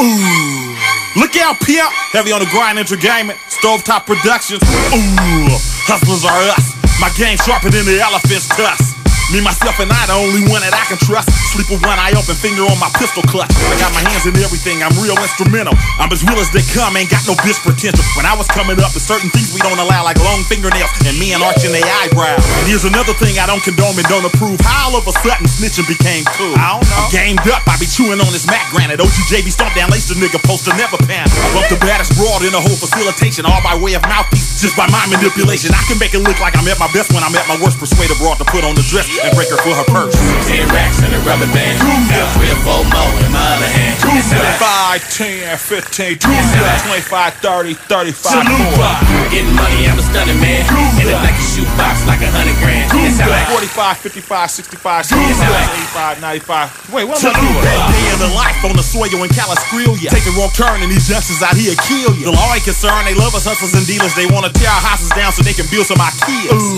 Ooh. Look out, Pimp. Heavy on the grind entertainment. Stovetop Productions. Ooh. Hustlers are us. My game sharper than the elephant's tusk. Me, myself, and I, the only one that I can trust. Sleep with one eye open, finger on my pistol clutch. I got my hands in everything, I'm real instrumental. I'm as real as they come, ain't got no bitch potential. When I was coming up, there's certain things we don't allow, like long fingernails and me and arching their eyebrow. And here's another thing I don't condone and don't approve. How all of a sudden snitching became cool. I don't know. I'm gamed up, I be chewing on this Mac granite. OGJB stomp down, lace the nigga, poster never pan. I bump the baddest broad in the whole facilitation, all by way of mouthpiece, just by my manipulation. I can make it look like I'm at my best when I'm at my worst. Persuade a broad to put on the dress and break her for her purse. Ten racks and a rubber band. Got three or four more in my other hand. Like 5, 10, 15, 25, 30, 35, Getting money, I'm a stunning man. In it like a shoebox, like a hundred grand. It's like 45, 55, 65, It's 75, 95. Wait, what am I doing? Day in the life on the soil in Caliskrilia. Take a wrong turn and these youngsters out here kill you. The law ain't concerned, they love us hustlers and dealers. They wanna tear our houses down so they can build some Ikeas. Ooh,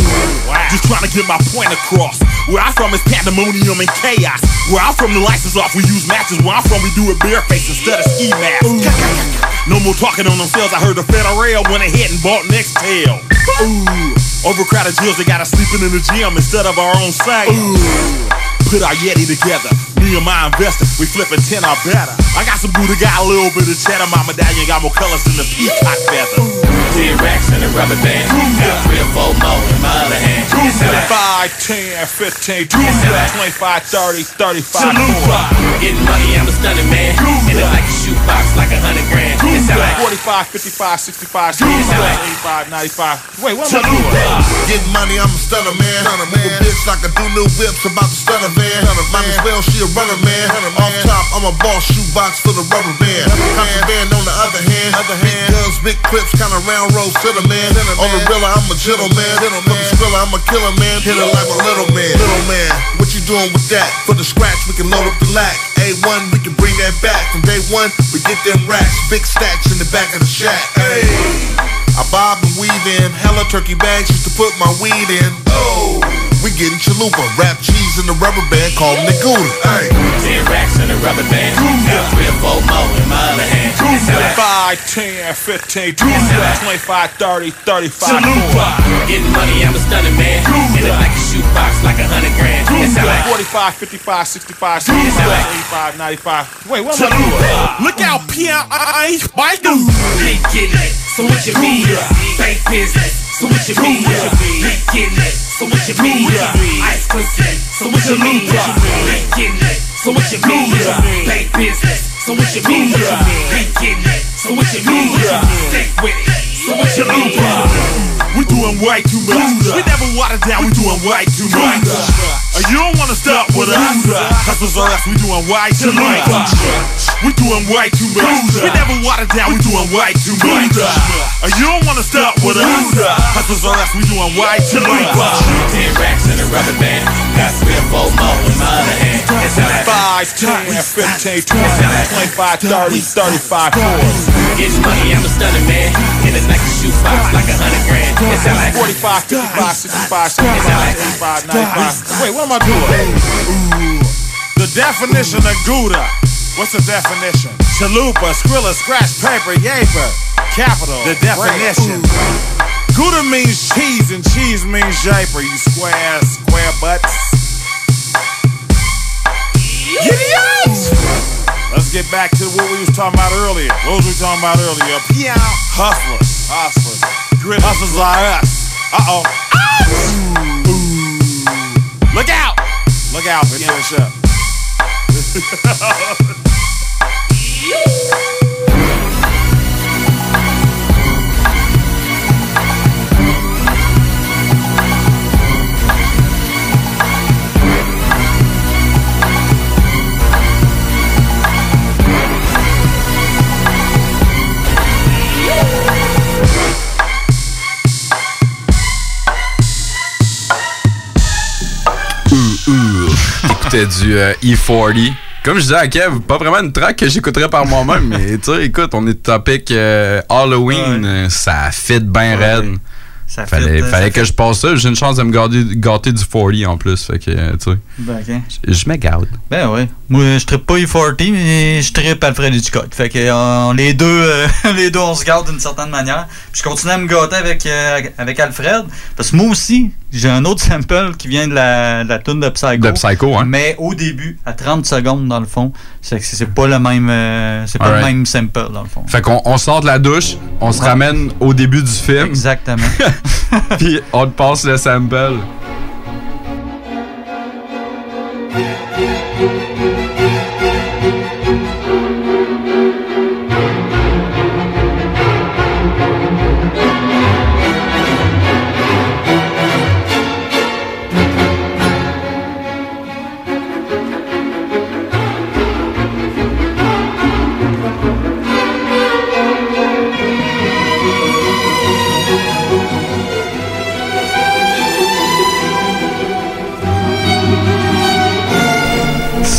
wow. Just trying to get my point across. Where I'm from is pandemonium and chaos. Where I'm from, the lights is off, we use matches. Where I'm from, we do it bareface instead of ski masks. No more talking on themselves. I heard the federal went ahead and bought next Nextel. Ooh, overcrowded jails, they got us sleeping in the gym instead of our own. Ooh, put our Yeti together. Me and my investor, we flipping 10 or better. I got some Buddha, got a little bit of cheddar. My medallion got more colors than the peacock feather. Ten racks and a rubber band. Got three or four more in my other hand. It's like 5, 10, 15, 25, 30, 35, 40. Getting money, I'm a stunning man. In it like a shoebox, like a hundred grand. It's like 45, 55, 65, 85, 95. Wait, what am I doing? Getting money, I'm a stunner man. Stunner man. A bitch like I do new whips about the stunner van. Might as well she a runner man. Off top, I'm a boss shoebox for the rubber band. Contraband on the other hand. Other hand. Big guns, big clips, kinda round road center man. On the real, I'm a gentleman. For the skrilla, I'm a killer man. Hit it like a little man. Little man, what you doing with that? For the scratch, we can load up the lack. A1, we can bring that back. From day one, we get them racks. Big stacks in the back of the shack. Hey. I bob and weave in. Hella turkey bags just to put my weed in. Oh. We getting chalupa. Wrap cheese in the rubber band. Call me Gouda. Hey. Ten racks in a rubber band. Got three or four more in my other hand. It's like 5, 10, 15, 20, 25, 30, 35, Chalupa. Getting money, I'm a stunning man. In the like a shoebox, like a hundred grand. It's like 45, 55, 65, 75, 85, 95. Wait, what am I doing? Look out, Pierre. I ain't biking. Big getting it, so what you mean? Bank business, so what you mean? Big getting it, so what you mean? Ice pussy, so what you mean? It, so what you mean? Bank business, so what you mean? It, so what you mean? Stick with it, so what you mean? We doing way too much. We never watered down, we doing way too much. Uh, you don't wanna stop with us. Hustlers are us, we doing way too much. We doing way too much. We never watered down, we doing way too much. Uh, you don't wanna stop with us. Hustlers are us, we doing way too much. Ten racks in a rubber band. Got three or four more in my other hand. It's like 5, 10, 15, 20, 25, 30, 35, 40. Getting money, I'm a stunning man. In a like a shoebox, like a hundred grand. It's like 45, 55, 65, 75, 85, 95. Wait, what am I doing? Ooh. The definition of Gouda. What's the definition? Chalupa, Skrilla, scratch paper, yaper. Capital. The definition. Gouda means cheese and cheese means yaper. You square, square butts. Giddy! Let's get back to what we was talking about earlier. What was we talking about earlier? Pew. Hustlers. Hustlers. Hustlers like us. Uh-oh. Ah! Ooh. Look out! Look out, finish up? T'écoutais du euh, E40. Comme je disais à Kev, pas vraiment une track que j'écouterais par moi-même, mais tu sais, écoute, on est topic euh, Halloween, euh, ça fit bien Ouais. raide. Ça fallait fit, euh, fallait ça que fit. je passe ça. J'ai une chance de me garder, gâter du 40 en plus. Fait que, euh, tu sais, Ben, ok. je me garde. Ben oui. Moi, je trippe pas E40, mais je trippe Alfred Hitchcock. Fait que euh, les deux, euh, les deux, on se garde d'une certaine manière. Puis je continue à me gâter avec, euh, avec Alfred. Parce que moi aussi, j'ai un autre sample qui vient de la, de la tune de Psycho. De Psycho, hein. Mais au début, à 30 secondes dans le fond, c'est que c'est pas le même, euh, c'est pas le même sample dans le fond. Fait qu'on on sort de la douche, on se Ouais. ramène au début du film. Exactement. Puis on te passe le sample.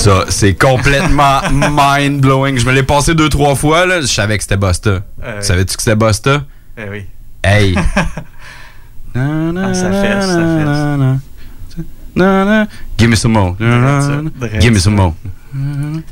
Ça, c'est complètement mind-blowing. Je me l'ai passé deux, trois fois, là. Je savais que c'était Busta. Euh, Savais-tu que c'était Busta? Eh oui. Hey! Ah, ça fait, ça Give me some more. Give me some more.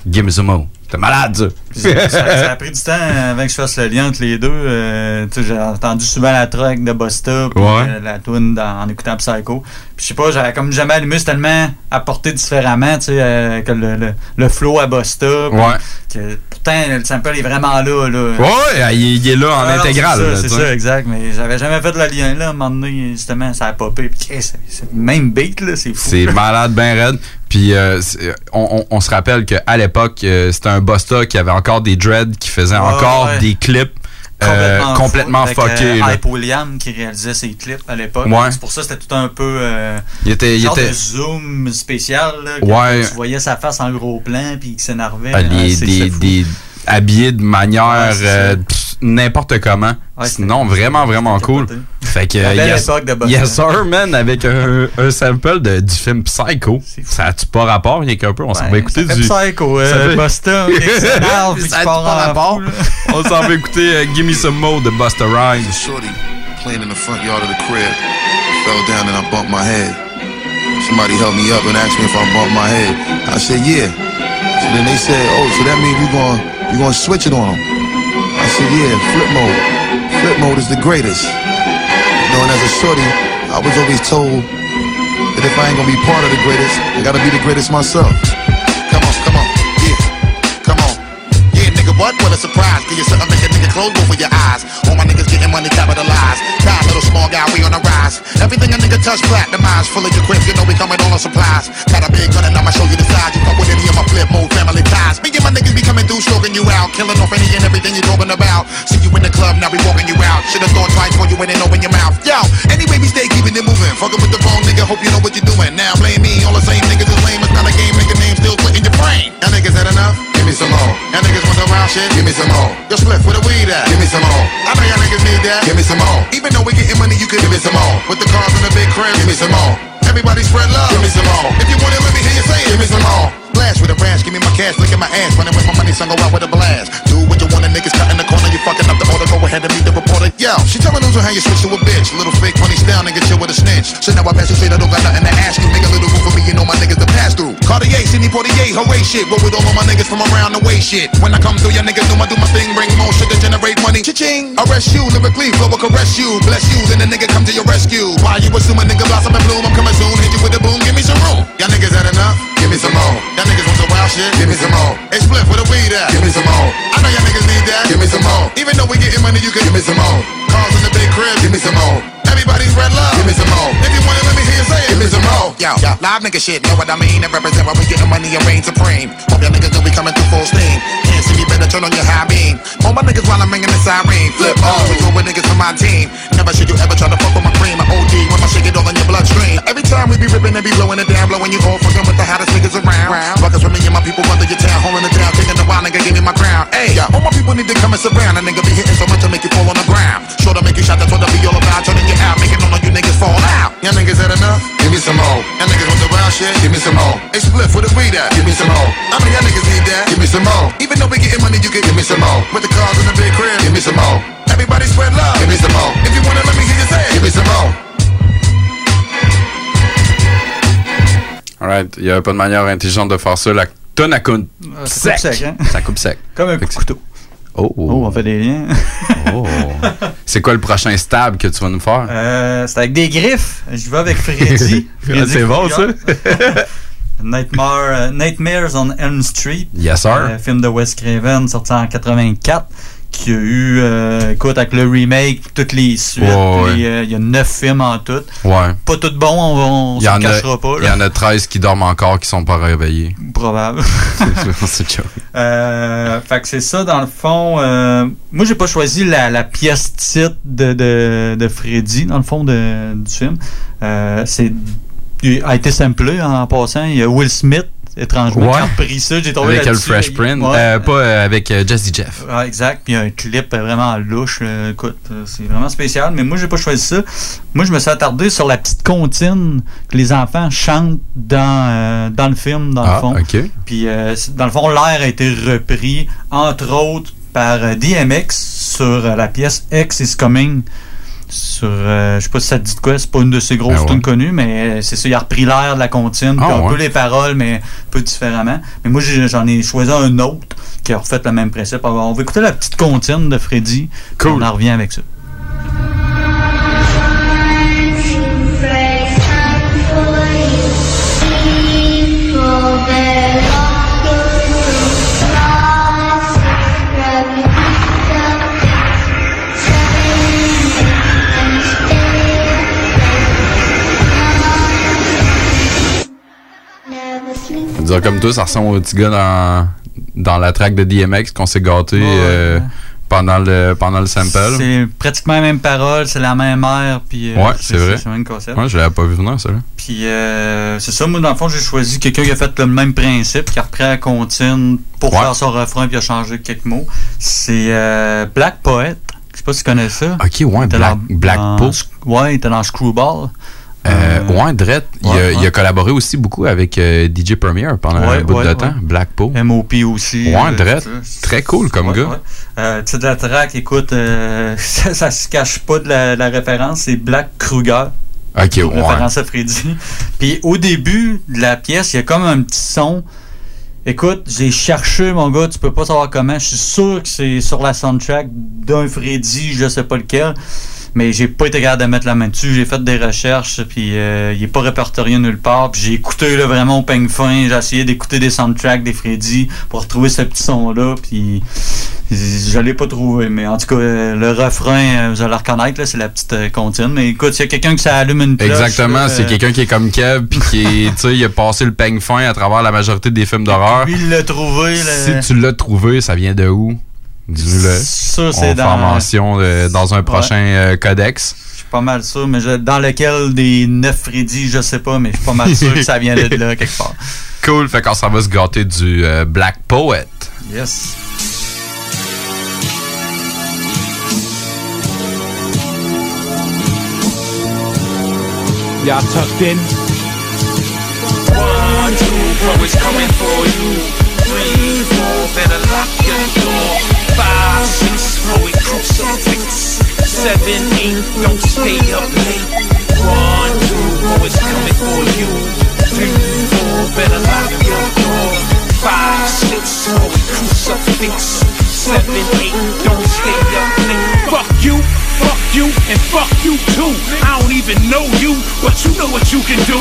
Give me some more. T'es malade, ça. ça, ça a pris du temps avant que je fasse le lien entre les deux. Euh, j'ai entendu souvent la track de Busta, puis Ouais. euh, la tune dans- en écoutant Psycho. Puis je sais pas, j'avais comme jamais allumé, c'est tellement apporté différemment, tu sais, euh, que le, le, le flow à puis Ouais. que pourtant, le sample est vraiment là. là. Ouais, il, il est là en Ah, non, intégral. C'est ça, ça, exact. Mais j'avais jamais fait le lien là. À un moment donné, justement, ça a popé. Puis Chris, c'est c'est le même beat, là. C'est fou. C'est malade, ben raide. Puis euh, on, on- on se rappelle qu'à l'époque, euh, c'était un Busta qui avait encore des dreads, qui faisait Ouais, encore ouais. des clips euh, complètement, fou, avec, fuckés. euh. Hype William qui réalisait ses clips à l'époque. Ouais. C'est pour ça que c'était tout un peu. euh, Il était- il genre était- de zoom spécial. Là, Ouais. Tu voyais sa face en gros plan puis il s'énervait. Ah, Ah, les- c'est- des, habillés de manière Ouais, euh, n'importe comment. Ouais, Sinon, vraiment, vraiment cool. Fait que, La belle yes, époque de yes sir, man, avec un, un sample de, du film Psycho. Ça a-tu pas rapport, rien qu'un peu? On s'en va écouter ça fait du... Psycho, euh, Ça fait- Busta, qui s'énerve, puis Ça a pas rapport? On s'en va écouter euh, Gimme Some Mo de Busta Rhymes. Shorty playing in the front yard of the crib. Fell down and I bumped my head. Somebody helped me up and asked me if I bumped my head. I said, yeah. So then they said, oh, so that means you going you gonna switch it on them. Yeah, flip mode. Flip mode is the greatest. You know, and as a shorty, I was always told that if I ain't gonna be part of the greatest, I gotta be the greatest myself. Nigga, what? What a surprise. Give you something, make a nigga close of your eyes. All my niggas getting money capitalized. God, little small guy, we on the rise. Everything a nigga touch, platinumized. Full of your cribs, you know we coming all on supplies. Got a big gun and I'ma show you the size. You fuck with any of my flip mode family ties. Me and my niggas be coming through, stroking you out. Killing off any and everything you talking about. See you in the club, now we walking you out. Should've thought twice before you went and open your mouth. Yo, anyway, we stay keeping it moving. Fucking with the wrong nigga, hope you know what you're doing. Now blame me, all the same niggas is lame. It's not a game, nigga name still in your brain. Y'all niggas had enough? Give me some more. Y'all niggas want some Give me some more. Yo, split where the weed at? Give me some more. I know y'all niggas need that. Give me some more. Even though we getting money, you could give me some more. With the cars in the big crib, give me some more. Everybody spread love. Give me some more. If you want it, let me hear you say it. Give me some more. Splash with a rash, give me my cash, look at my ass, running with my money, son, go out with a blast. Do what you want, the niggas cut in the corner, you fucking up the order, go ahead and meet the reporter. Yo, she tell me lose how you switch to a bitch. Little fake money style, nigga, chill with a snitch. So now I pass you straight, I don't got nothing to ask you. Make a little room for me, you know my niggas to pass through. Cartier, Sydney 48, hooray shit. Roll with all of my niggas from around the way shit. When I come through, your niggas know I do my thing, bring more to generate money. Cha-ching, arrest you, lyrically, flow will caress you. Bless you, then the nigga come to your rescue. Why you assume a nigga blossom and bloom? I'm coming soon, hit you with a boom, give me some room. Y'all niggas had enough? Give me some more. Y'all niggas want some wild shit? Give me some more. Hey, split where the weed at? Give me some more. I know y'all niggas need that. Give me some more. Even though we getting money, you can give me some more. Cars in the big crib, give me some more. Everybody spread love. Give me some more. If you want it, let me hear you say it. Me some more. Yo, live nigga shit, know what I mean? And represent why we getting money and reign supreme. Hope y'all niggas know we coming through full steam. Can't see me, better turn on your high beam. All my niggas while I'm ringing the siren. Flip on, we go with niggas from my team. Never should you ever try to fuck with my cream. I OD when my shit get all in your bloodstream. Every time we be ripping and be blowing it down, blowing you off, fucking with the hottest niggas around. Fuckers with me and my people through your town, holding it down, taking the while, nigga, give me my crown. Hey, all my people need to come and surround. A nigga be hitting so much to make you fall on the ground. Sure to make you shot, that's what I be all about. Turning you out, making all of you niggas fall out. Y'all niggas had enough? Give me some more. Y'all niggas want the wild shit? Give me some more. Hey, split for the weed at? Give me some more. I know y'all niggas need that? Give me some more. Even though we getting money, you can give me some more. With the cars in the big crib, give me some more. Everybody spread love. Give me some more. If you want it, let me hear you say. Give me some more. Alright, il n'y a pas de manière intelligente de faire ça. La tonne à coupe ça coupe sec. hein? Ça coupe sec. Comme un couteau. Oh, Oh, on fait des liens. oh. C'est quoi le prochain stab que tu vas nous faire? Euh, c'est avec des griffes. Je vais avec Freddy. Freddy c'est bon, ça? Nightmare, euh, Nightmares on Elm Street. Yes, sir. Euh, film de Wes Craven sorti en 84 qui a eu, euh, écoute, avec le remake, toutes les suites. Ouais. euh, Il y a neuf films en tout. Ouais. Pas tout bon, on, va- on y, se a, cachera pas. il y en a 13 qui dorment encore qui sont pas réveillés. Probable. c'est. Euh, fait que c'est ça, dans le fond. moi, j'ai pas choisi la, la pièce titre de, de, de Freddy, dans le fond, de, du film. C'est il a été samplé en passant. Il y a Will Smith, étrangement, Ouais. repris ça. J'ai tombé Avec le. Fresh. Ouais. Euh, pas euh, avec euh, Jesse Jeff. Ouais, exact. Puis il y a un clip vraiment louche. euh, écoute, euh, c'est vraiment spécial. Mais moi, j'ai pas choisi ça. Moi, je me suis attardé sur la petite comptine que les enfants chantent dans, euh, dans le film, dans Ah, le fond. ok. Puis, euh, dans le fond, l'air a été repris, entre autres, par euh, DMX sur euh, la pièce X is Coming. Sur, euh, je sais pas si ça te dit de quoi, c'est pas une de ses grosses ouais. tunes connues, mais euh, c'est ça, il a repris l'air de la comptine, puis Ah un ouais. peu les paroles, mais un peu différemment. Mais moi, j'en ai choisi un autre qui a refait le même principe. Alors, on va écouter la petite comptine de Freddy. Cool. On en revient avec ça. Dire comme toi, ça ressemble au petit gars dans, dans la track de DMX qu'on s'est gâté Ouais, euh, ouais. pendant, le, pendant le sample. C'est pratiquement la même parole, c'est la même air, puis euh, Ouais, c'est vrai. C'est même cassette. Ouais, je l'avais pas vu venir, ça. Puis euh, c'est ça, moi dans le fond j'ai choisi quelqu'un qui a fait le même principe, qui a repris la comptine pour faire son refrain puis a changé quelques mots. C'est euh, Black Poet. Je sais pas si tu connais ça. Ok, ouais, Black, dans- Black dans-. Ouais, il était dans Screwball. Euh, ouais, Dredd, il, a, ouais, il a ouais. collaboré aussi beaucoup avec euh, DJ Premier pendant un Ouais, bout ouais, de temps. Black Poe. MOP aussi. Ouais, euh, Dredd. Très cool comme gars. Euh, titre de la track, écoute, euh, ça, ça se cache pas de la, la référence, c'est Black Kruger. Ok, ouais. Référence à Freddy. Puis au début de la pièce, il y a comme un petit son. Écoute, j'ai cherché, mon gars, tu peux pas savoir comment. Je suis sûr que c'est sur la soundtrack d'un Freddy, je sais pas lequel. Mais j'ai pas été capable de mettre la main dessus. J'ai fait des recherches, puis euh, il est pas répertorié nulle part. Puis j'ai écouté là, vraiment au peigne fin. J'ai essayé d'écouter des soundtracks des Freddy pour retrouver ce petit son-là. Puis je l'ai pas trouvé. Mais en tout cas, euh, le refrain, euh, vous allez le reconnaître, là, c'est la petite euh, comptine. Mais écoute, s'il y a quelqu'un qui s'allume une cloche... Exactement, là, c'est quelqu'un qui est comme Kev, puis qui est, tu sais, il a passé le peigne fin à travers la majorité des films d'horreur. Lui, il l'a trouvé. le- Si tu l'as trouvé, ça vient de où? Dis-le. Ça, On c'est dans- mention de- dans un prochain euh, codex. Je suis pas mal sûr, mais je- dans lequel des neuf Freddy, je sais pas, mais je suis pas mal sûr que ça vient de là quelque part. Cool, fait qu'on s'en va se gâter du euh, Black Poet. Yes. Y'all tucked in? One, two, bro, it's coming for you? Seven, eight, don't stay up late. One, two, bro, it's coming for you. Three, four, better lock your door. Five, six, bro, crucifix. Seven, eight, don't stay up late. Fuck you, fuck you, and fuck you too. I don't even know you, but you know what you can do.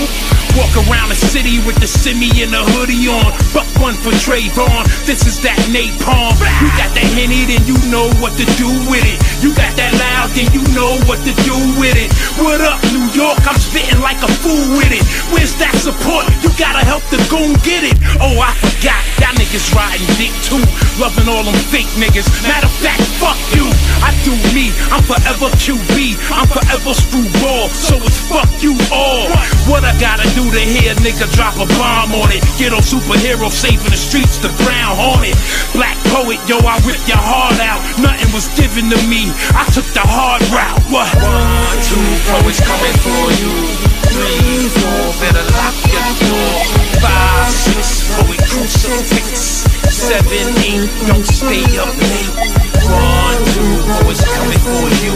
Walk around the city with the simi and a hoodie on. Buck one for Trayvon. This is that napalm. You got that henny, then you know what to do with it. You got that loud, then you know what to do with it. What up, New York? I'm spitting like a fool with it. Where's that support? You gotta help the goon get it. Oh, I forgot. Y'all niggas riding dick too. Loving all them fake niggas. Matter of fact, fuck you. I do me. I'm forever QB. I'm forever screwball. So it's fuck you all. What I gotta do to hear nigga drop a bomb on it? Ghetto superhero saving the streets, the ground haunted. Black poet, yo, I ripped your heart out. Nothing was given to me. I took the hard route. What? One, two, bro, it's coming for you. Three, four, better lock your door. Five, six, bro, it crucifix. Seven, eight, don't stay up late. One, two, bro, it's coming for you.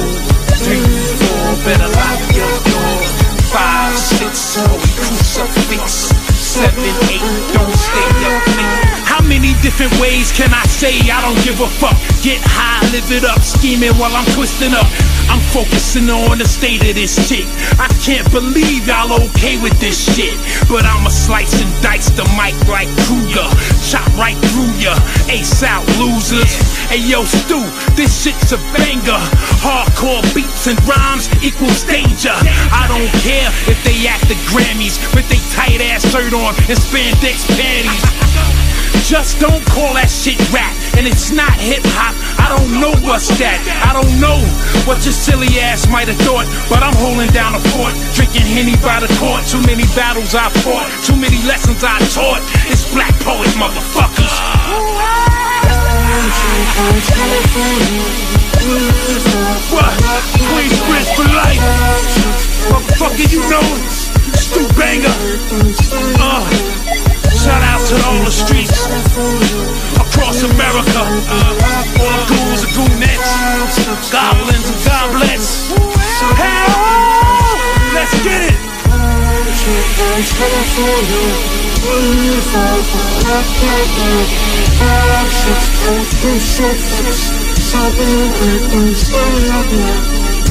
Three, four, better lock your door. Five, six, bro, it crucifix. Seven, eight, don't stay up late. How many different ways can I say I don't give a fuck? Get high, live it up, scheming while I'm twisting up. I'm focusing on the state of this shit. I can't believe y'all okay with this shit. But I'ma slice and dice the mic like Kruger. Chop right through ya. Ace out losers. Hey yo, Stu, this shit's a banger. Hardcore beats and rhymes equals danger. I don't care if they act the Grammys with they tight ass shirt on and spandex panties. Just don't call that shit rap, and it's not hip hop. I don't know what's that. I don't know what your silly ass might have thought, but I'm holding down a fort, drinking henny by the court. Too many battles I fought, too many lessons I taught. It's black poet, motherfuckers. What? Queensbridge for life. Motherfucker, you know it. Stu Banger. Uh, shout out to all the streets across America. Uh, all the ghouls and goonettes, goblins and goblets. Hell, let's get it.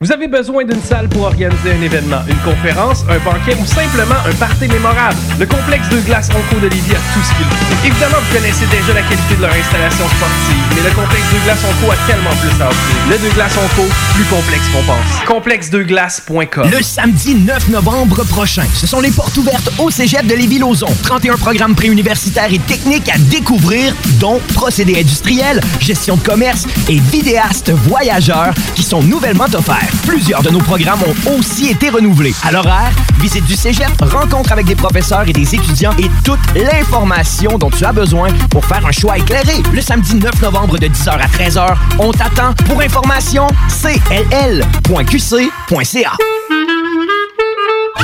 Vous avez besoin d'une salle pour organiser un événement, une conférence, un banquet ou simplement un party mémorable. Le complexe de glace Onco d'Olivier a tout ce qu'il faut. Évidemment, vous connaissez déjà la qualité de leur installation sportive, mais le complexe de Glaçons Co a tellement plus à offrir. Le Deux Glaçons Co, plus complexe qu'on pense. Complexe2glaces.com Le samedi 9 novembre prochain, ce sont les portes ouvertes au Cégep de Lévis-Lauzon. 31 programmes préuniversitaires et techniques à découvrir, dont procédés industriels, gestion de commerce et vidéastes voyageurs qui sont nouvellement offerts. Plusieurs de nos programmes ont aussi été renouvelés. À l'horaire, visite du Cégep, rencontre avec des professeurs et des étudiants et toute l'information dont tu as besoin pour faire un choix éclairé. Le samedi 9 novembre de 10h à 13h, on t'attend. Pour information, cll.qc.ca.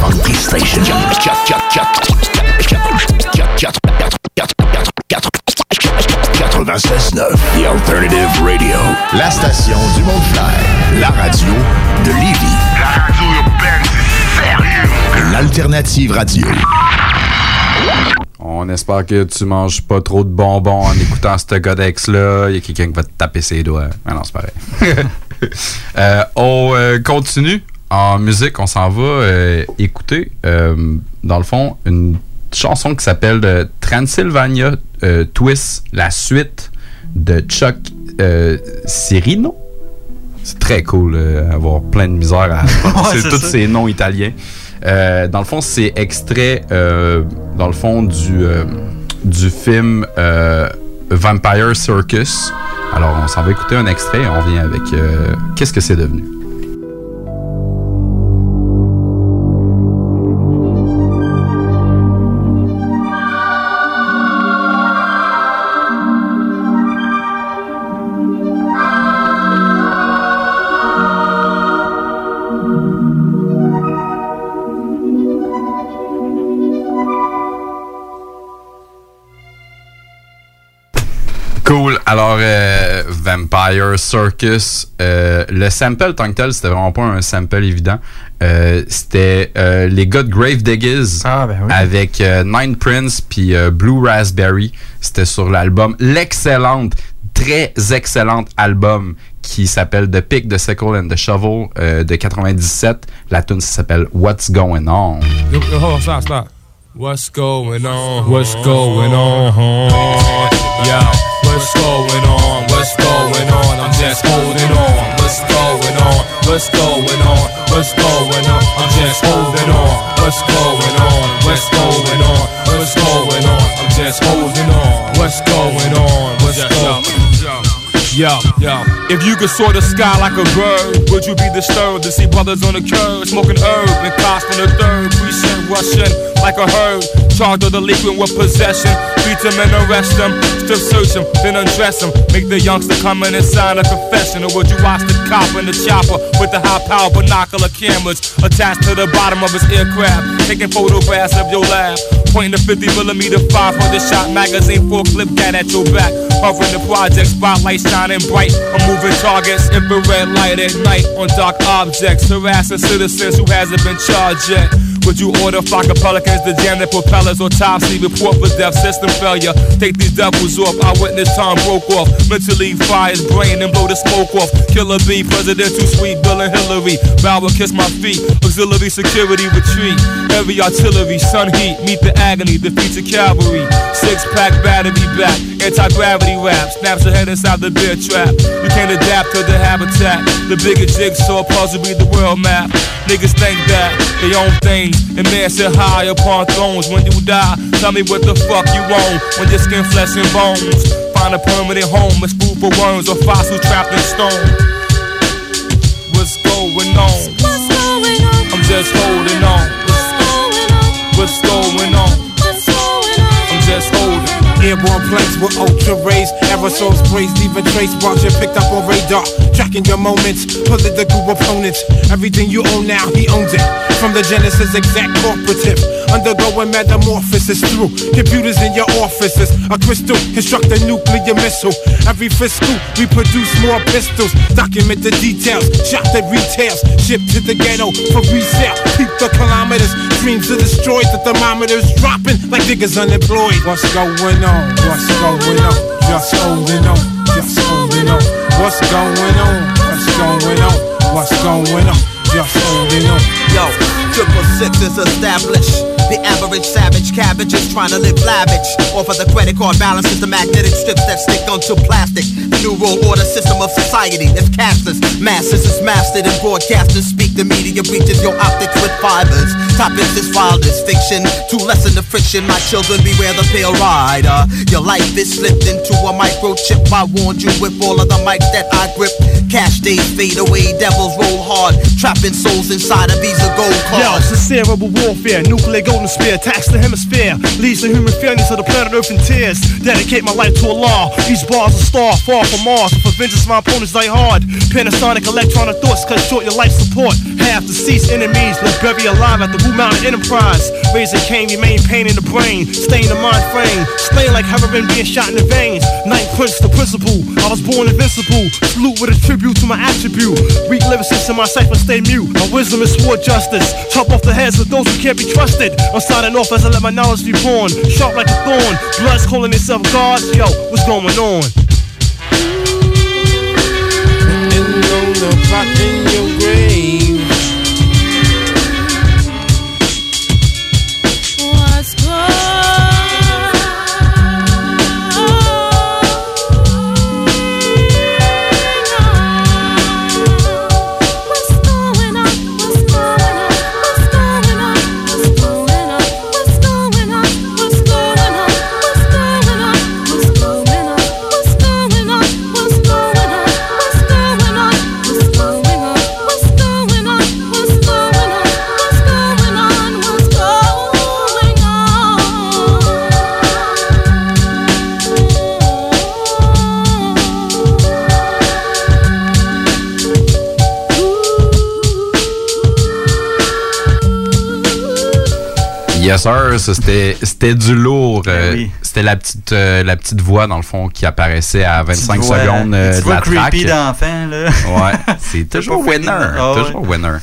Funky Station. 96.9 The Alternative Radio. La station du monde. La radio de Lévis. La radio sérieux. L'Alternative Radio. On espère que tu manges pas trop de bonbons en écoutant ce codex-là. Il y a quelqu'un qui va te taper ses doigts. Ah non, c'est pareil. Euh, on euh, continue. En musique, on s'en va euh, écouter, euh, dans le fond, une chanson qui s'appelle euh, Transylvania Twist, la suite de Chuck Cirino. C'est très cool avoir plein de misère à prononcer tous ça. ces noms italiens. Dans le fond, c'est extrait, dans le fond, du, du film Vampire Circus. Alors, on s'en va écouter un extrait et on vient avec Qu'est-ce que c'est devenu? Vampire Circus, euh, le sample tant que tel, c'était vraiment pas un sample évident. Euh, c'était euh, les gars de Grave Diggers avec euh, Nine Prince puis euh, Blue Raspberry. C'était sur l'album, l'excellente, très excellente album qui s'appelle The Pick, The Sickle and The Shovel euh, de 97. La tune s'appelle What's Going On. Yo, yo, hold on, stop, stop. What's going on? What's going on? Yeah, what's going on? What's going on? I'm just holding on. What's going on? What's going on? What's going on? I'm just holding on. What's going on? What's going on? What's going on? I'm just holding on. What's going on? What's going on? Yo, yo. If you could soar the sky like a bird, would you be disturbed to see brothers on the curb smoking herb and costing a third precinct rushing like a herd? Charged or delinquent with possession, beat them and arrest them, still search them, then undress them. Make the youngster come in and sign a confession, or would you watch the cop in the chopper with the high power binocular cameras attached to the bottom of his aircraft, taking photographs of your lab? Pointing the 50 millimeter 500 shot magazine a clip gat at your back. Hovering the project, spotlight shining bright. I'm moving targets, infrared light at night on dark objects. Harassing citizens who hasn't been charged yet. Would you order Fokker Pelicans to jam their propellers or tops? See report for death, system failure. Take these devils off. I witness time broke off. Mentally fire his brain and blow the smoke off. Killer B, presidential sweet, Bill and Hillary. Bow will kiss my feet. Auxiliary security retreat. Heavy artillery, sun heat. Meet the agony, defeats the cavalry. Six pack battery back. Anti gravity rap. Snaps ahead inside the beer trap. You can't adapt to the habitat. The bigger jigsaw puzzle be the world map. Niggas think that they own things. And man sit high upon thrones. When you die, tell me what the fuck you own. When your skin, flesh, and bones. Find a permanent home. It's food for worms or fossils trapped in stone. What's going on? I'm just holding on. What's going on? I'm just holding Airborne planes with ultra rays, aerosols sprays, leaving trace marks you picked up on radar. Tracking your moments, political opponents. Everything you own now, he owns it. From the Genesis exact corporative, undergoing metamorphosis through computers in your offices. A crystal construct a nuclear missile. Every fiscal, we produce more pistols. Document the details, shot the retails, shipped to the ghetto for resale. Peep the kilometers, dreams are destroyed. The thermometers dropping like niggas unemployed. What's going on? What's going on? Just holding on, just holding on. What's going on? What's going on? What's going on? Just holding on. Yo, triple six is established. The average savage cabbage is trying to live lavish. Off of the credit card balances, the magnetic strips that stick onto plastic. The new world order system of society is cashless. Masses is mastered and broadcasters speak. The media reaches your optics with fibers. Topics is wildest fiction. To lessen the friction, my children beware the pale rider. Your life is slipped into a microchip. I warned you with all of the mics that I grip. Cash days fade away, devils roll hard. Trapping souls inside a Visa gold card. Yo, sincerable warfare, nuclear golden spear, tax the hemisphere, leads the human feelings of the planet Earth in tears. Dedicate my life to a Allah. These bars are star, far from Mars. For vengeance, my opponents die hard. Panasonic electronic thoughts cut short your life support. Half deceased enemies left buried alive at the Blue Mountain Enterprise. Raising Cain, remain pain in the brain, stain the mind frame, slain like heroin being shot in the veins. Night Prince, the principal. I was born invincible. Salute with a tribute to my attribute. Weak lyricists in my cipher stay mute. My wisdom is sword justice. Chop off the heads of those who can't be trusted. I'm signing off as I let my knowledge be born. Sharp like a thorn. Blood's calling itself God. Yo, what's going on? On the clock in your grave. Yes sir, c'était du lourd. euh, oui. C'était la petite euh, la petite voix dans le fond qui apparaissait à 25 voix- secondes euh, de la track. creepy d'enfant, là. Ouais, c'est toujours winner. Ah ouais. toujours winner.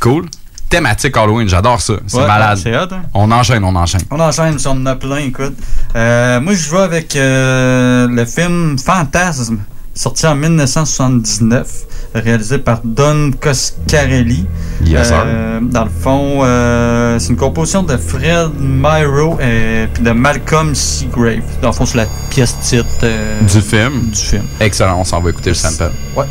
Cool. Thématique Halloween, j'adore ça. C'est Ouais, malade. hot, hein? On enchaîne, on enchaîne. On enchaîne, si on en a plein, écoute. Euh, moi, je vais avec euh, le film Fantasme, sorti en 1979, réalisé par Don Coscarelli. Yes, sir. Euh, dans le fond, euh, c'est une composition de Fred Myro et puis de Malcolm Seagrave. Dans le fond, c'est la pièce titre euh, Du film. Du film. Excellent, on s'en va écouter le sample. Ouais.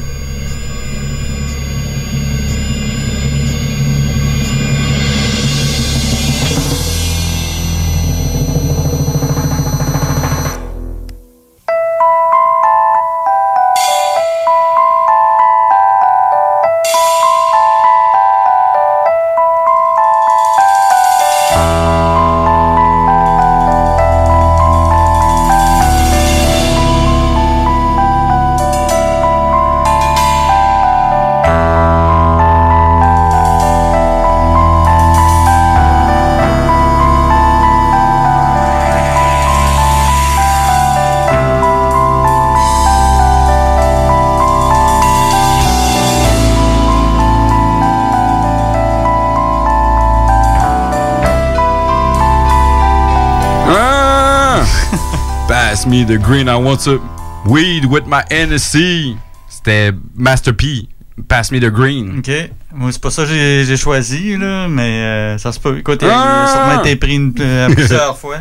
Me the green, I want some weed with my NSC. C'était Master P. Pass me the green. Ok. Moi, c'est pas ça que j'ai choisi, là, mais euh, ça se peut. Écoute, il Ah! a sûrement été pris une- euh, plusieurs fois.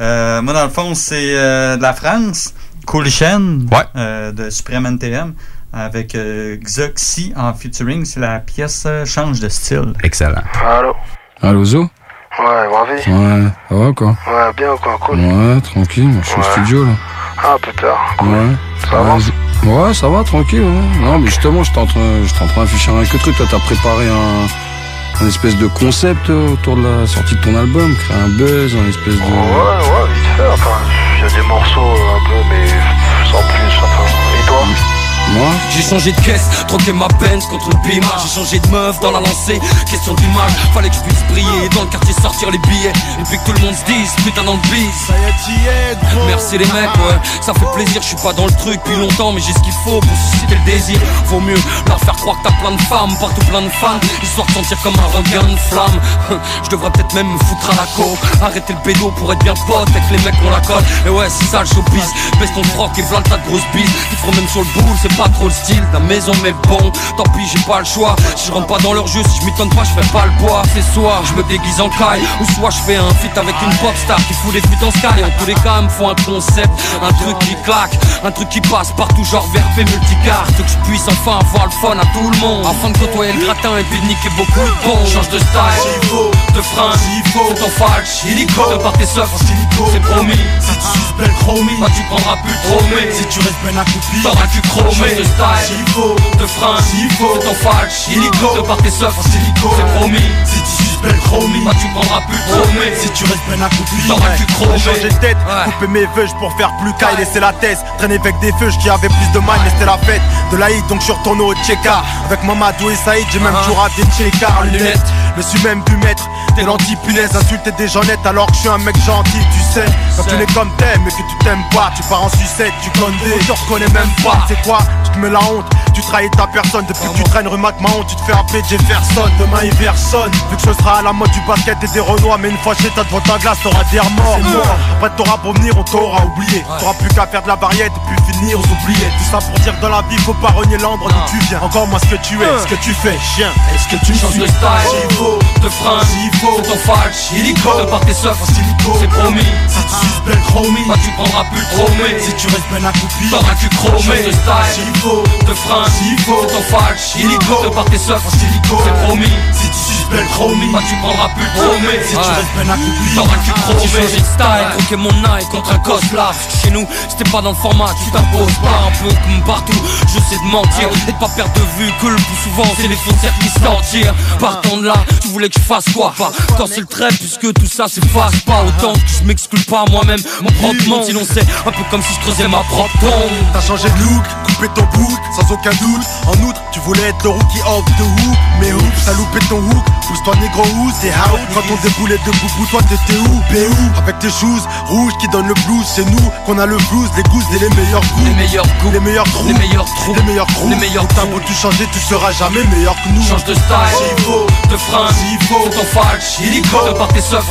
Euh, moi, dans le fond, c'est euh, de la France. Cool euh, de Supreme NTM avec euh, Xoxy en featuring. C'est la pièce euh, Change de style. Excellent. Allô? Allô, Zo? Ouais, Bravi Ouais, ça va quoi Ouais, bien ou quoi, cool Ouais, tranquille, je suis au Ouais. studio là. Ah, putain, cool. Ouais. Ça avance Ouais, ça va, tranquille. ouais. Non, mais justement, en train, j'étais en train d'afficher un que truc. Toi, t'as préparé un, un espèce de concept euh, autour de la sortie de ton album, créer un buzz, un espèce de. Ouais, ouais, vite fait, enfin, il y a des morceaux euh, un peu, mais Moi. J'ai changé de caisse, troqué ma Benz contre le Pima J'ai changé de meuf dans la lancée, question d'image. Fallait que je puisse briller, dans le quartier sortir les billets. Et puis que tout le monde se dise, putain dans le bis Ça y est, t'y es gros. Merci les mecs, ouais, ça fait plaisir, je suis pas dans le truc depuis longtemps Mais j'ai ce qu'il faut pour susciter le désir. Vaut mieux leur faire croire que t'as plein de femmes, partout plein de fans Histoire de sentir comme un regain de flamme. Je devrais peut-être même me foutre à la co Arrêter le pédo pour être bien pote avec les mecs qu'on la colle. Et ouais, c'est ça le showbiz, baisse ton froc et v'là le tas de grosses bises. Ils feront même sur le boule, c'est pas trop le style de la maison mais bon. Tant pis j'ai pas le choix. Si je rentre pas dans leur jeu Si je m'étonne pas je fais pas le poids. C'est soit je me déguise en caille. Ou soit je fais un feat avec une pop star Qui fout des putes en sky. En tous les cas me faut un concept Un truc qui claque Un truc qui passe partout genre verbe et multicarte. Que je puisse enfin avoir le fun à tout le monde. Afin de côtoyer le gratin et puis de niquer beaucoup de bons. Change de style. De frein C'est ton falche Illico De par tes seufs C'est promis. Si tu suces belle chromie. Bah tu prendras plus mais Si tu restes ben accoupi T'auras tu chromé de style. De frein. C'est ton falche Illico De par tes seufs C'est promis. Si tu suces belle chromie. Bah tu prendras plus Si tu restes ben accoupi T'auras tu chromé J'ai changé de tête, couper mes feuilles pour faire plus caille, laisser la thèse, traîner avec des feuilles qui avaient plus de mal, mais c'était la fête. De l'Aïd, donc je suis retourné au Tcheka. Avec Mamadou et Saïd, j'ai même toujours à des Tcheka. Lunettes. Me suis même vu mettre des lentilles punaises, insulter des gens alors que je suis un mec gentil, tu sais. Quand tu n'es comme t'aimes et que tu t'aimes pas, tu pars en sucette, tu connais, tu te reconnais même pas. C'est quoi Tu te mets la honte, tu trahis ta personne. Depuis que tu traînes rue honte tu te fais appeler Jefferson. Demain il personne, vu que ce à la mode du basket et des renois. Mais une fois chez toi devant ta glace, t'auras des remords. Après t'auras pour venir, on t'aura oublié. T'auras plus qu'à faire de la variette et puis finir aux oubliés. Tout ça pour dire que dans la vie, faut pas renier l'endroit d'où tu viens. Encore moins ce que tu es, ce que tu fais, chien. Est-ce que tu changes de style S'il faut, de frein S'il faut, ton falche Illico De par tes seufs C'est promis. Si tu suces belle chromie. Bah tu prendras plus mais Si tu restes ben accoupi T'auras tu chromé de style. S'il faut, de frein S'il faut, ton falche Illico De par tes seufs C'est promis. Si tu suces belle chromie. Bah tu prendras plus trop mais Si tu restes ben accoupi T'auras tu chromé J'ai changé de style. Troquer mon eye contre un cos là Chez nous C'était pas dans le format. Tu t'imposes pas un peu comme partout. Je sais de mentir Et de pas perdre de vue Que le plus souvent c'est les foncières qui s'en tirent Partant de là Tu voulais que je fasse quoi? Pas quand c'est le trait puisque tout ça s'efface pas Autant que je m'exclus pas moi-même. Mon propre monde Sinon c'est un peu comme si je creusais ma propre tombe. T'as changé de look, coupé ton bouc, sans aucun doute. En outre, tu voulais être le rookie of the hoop. Mais oups, t'as loupé ton hook. Pousse-toi négro où c'est how? Quand on déboulait de boubou, toi t'étais où? Où? Avec tes shoes rouges qui donnent le blues. C'est nous qu'on a le blues, les gousses et les meilleurs goûts. Les meilleurs goûts, les meilleurs trous, les meilleurs trous, les meilleurs trous. les meilleurs T'as beau tout changer, tu seras jamais meilleur que nous. Change de style, s'il faut, de frein, s'il faut, ton falche, illico, de par tes seufs,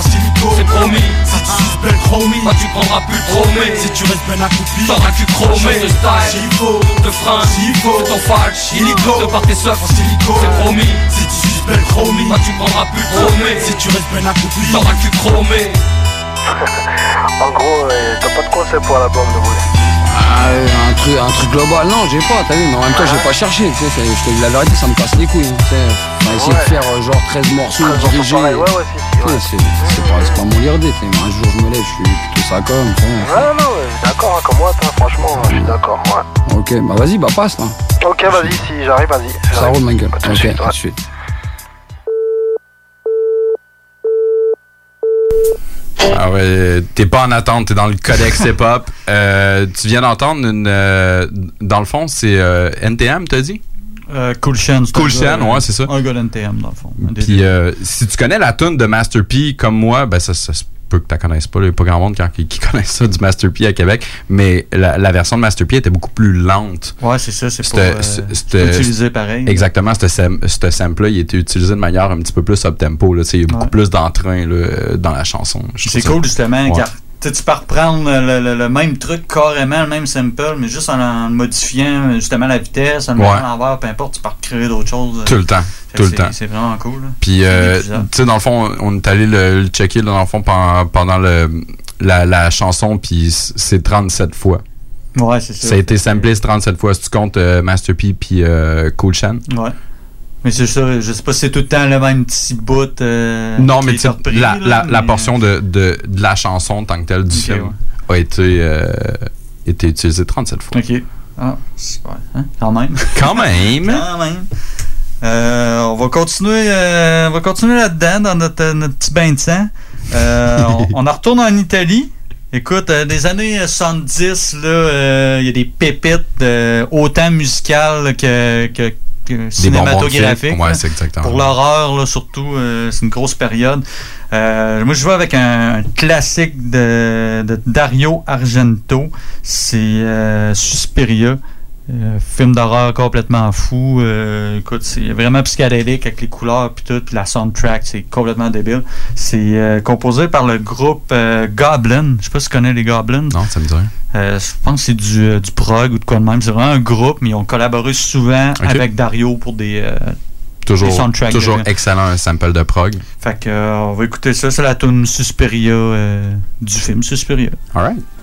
c'est promis. Si tu belle chromie, bah tu prendras plus mais Si tu restes ben accoupi, t'auras tu chromé. Change de style, s'il faut, de frein, s'il faut, ton falche, illico, de par tes seufs, c'est promis. Si tu belle chromie, bah tu prendras plus trop mais Si tu restes ben accoupi, t'auras tu chromé. En gros, euh, t'as pas de concept pour l'album de voler. Ah, euh, un, truc, un truc global, non, j'ai pas, t'as vu, mais en même temps, j'ai pas cherché, tu sais, je te dis la vérité, ça me casse les couilles, hein, tu sais. On a essayé Ouais. de faire euh, genre 13 morceaux 13 morceaux dirigés. ouais, ouais, si, si, Tu sais, c'est c'est pas, c'est pas mon lire un jour je me lève, je suis plutôt ça comme, tu sais. Ouais, non, ouais, d'accord, hein, comme moi, toi, franchement, je suis d'accord, ouais. Ok, bah vas-y, bah passe là. Ok, vas-y, si j'arrive, vas-y. Ça roule ma gueule. De Ok, suite, à de suite. Ah ouais, t'es pas en attente, t'es dans le codex hip-hop. Euh, tu viens d'entendre une. euh, dans le fond, c'est euh, NTM, t'as dit? Euh, cool Shen. c'est un Cool gars, Shen, ouais, c'est ça. Un gars d'NTM, dans le fond. Un des Puis deux. euh, si tu connais la tune de Master P comme moi, ben ça, ça se peut que tu connaisses pas. Il n'y a pas grand monde qui, qui connaît ça du Master P à Québec. Mais la, la version de Master P était beaucoup plus lente. Ouais, c'est ça, c'est euh, utilisé pareil. Exactement, ce sam- ce sample-là, il était utilisé de manière un petit peu plus up-tempo. Il y a beaucoup plus d'entrain euh, dans la chanson. C'est cool justement Ouais. car sais, tu peux reprendre le, le- le même truc carrément, le même sample, mais juste en, en modifiant justement la vitesse, en le Ouais. mettant à l'envers, peu importe, tu peux recréer d'autres choses. Tout le temps, tout le c'est- temps. C'est vraiment cool. là. Puis, euh, tu sais, dans le fond, on est allé le, le checker, là, dans le fond, pendant, pendant le, la, la chanson, puis c'est 37 fois. Ouais, c'est ça. Ça a été samplé 37 fois, si tu comptes euh, Master P puis euh, Cool Chan. Ouais. Mais c'est ça, je sais pas si c'est tout le temps le même petit bout. euh, Non, mais repris, la, là, la, portion de, de, de la chanson en tant que telle du Ok, film ouais. a été, euh, été utilisée 37 fois. Ok. Ah, super. Hein? Quand même. Quand même. Quand même. Euh, on va continuer, euh, on va continuer là-dedans dans notre, notre petit bain de sang. On, on en retourne en Italie. Écoute, des années 70, là, euh, il y a des pépites autant musicales que, que, que bonbons de cinématographiques. film. Ouais, là. c'est exactement. Pour l'horreur, surtout, euh, c'est une grosse période. Euh, moi, je vais avec un, un classique de, de Dario Argento. C'est euh, Suspiria. Euh, film d'horreur complètement fou. Euh, écoute, c'est vraiment psychédélique avec les couleurs puis tout. Puis la soundtrack, c'est complètement débile. C'est euh, composé par le groupe euh, Goblin. Je sais pas si tu connais les Goblins. Non, ça me dit je pense que c'est du, du prog ou de quoi de même. C'est vraiment un groupe, mais ils ont collaboré souvent avec Dario pour des, Toujours, toujours de- excellent un sample de prog. fait que, euh, on va écouter ça. C'est la tune Suspiria euh, du film Suspiria. Alright. J'ai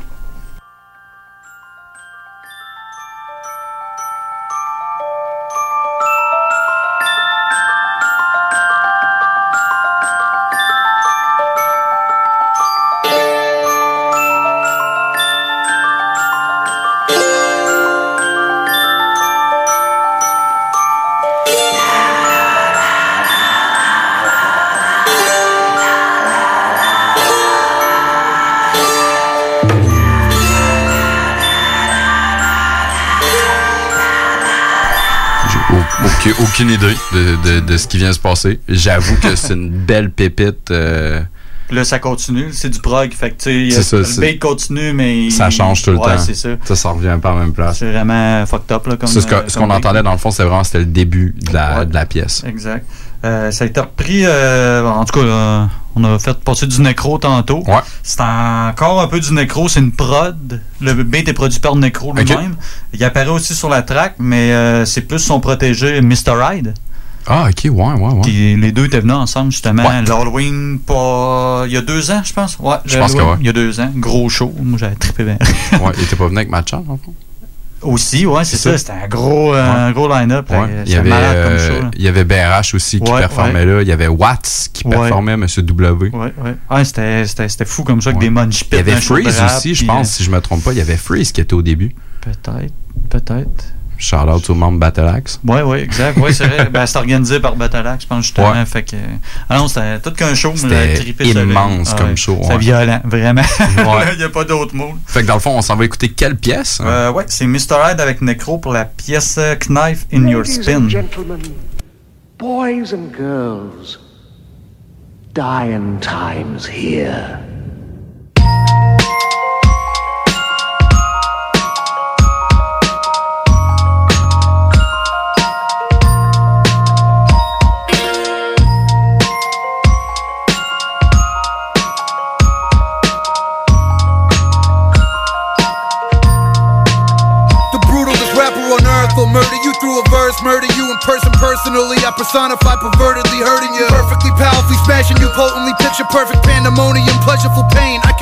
aucune, idée de, de, de ce qui vient se passer. J'avoue que c'est une belle pépite. euh, là, ça continue. C'est du prog. Fait que, ça, le beat continue, mais. ça change tout le Ouais, temps. c'est ça. Ça, ça revient pas à la même place. C'est vraiment fucked up, là, comme. Ça, ce euh, ce qu'on entendait dans le fond, c'est vraiment c'était le début de la, Ouais. de la pièce. Exact. Euh, ça a été repris, euh, en tout cas, euh, on a fait passer du Necro tantôt. C'est encore un peu du Necro, c'est une prod. Le beat est produit par Necro lui-même. Il apparaît aussi sur la track, mais euh, c'est plus son protégé Mr. Ride. Ah, ok, ouais, ouais, ouais. Puis les deux étaient venus ensemble, justement. Ouais. L'Halloween, pas. Il y a deux ans, je pense. Ouais, Je pense que ouais. Il y a deux ans. Gros show. Moi, j'avais trippé bien. ouais, il était pas venu avec Matcha, le fond? Aussi, ouais, c'est ça. ça. C'était un gros, euh, un gros line-up. Ouais. Euh, Il y avait, malade comme euh, show. là. il y avait BRH aussi qui Ouais, performait là. Il y avait Watts qui performait, Monsieur W. Ouais, ouais. Ouais, c'était, fou comme ça, avec des munch Il y avait Freeze rap, aussi, je pense, euh, si je me trompe pas. Il y avait Freeze qui était au début. Peut-être, peut-être. Shout out au membre Battle Axe. Ouais, ouais, exact. Ouais, c'est vrai. ben, c'est organisé par Battleaxe, je pense, justement. Ouais. Fait que. Ah non, c'était tout qu'un show. mais C'était immense Ah comme ouais. show, C'était ouais. violent, vraiment. Ouais. Il n'y a pas d'autre mot. Fait que dans le fond, on s'en va écouter quelle pièce? Euh, ouais, c'est Mr. Hyde avec Necro pour la pièce euh, Knife in Your Ladies Spin. and gentlemen, boys and girls, dying times here. Personally. I pervertedly hurting you. Perfectly powerfully smashing you, potently picture perfect pandemonium, pleasureful pain. I.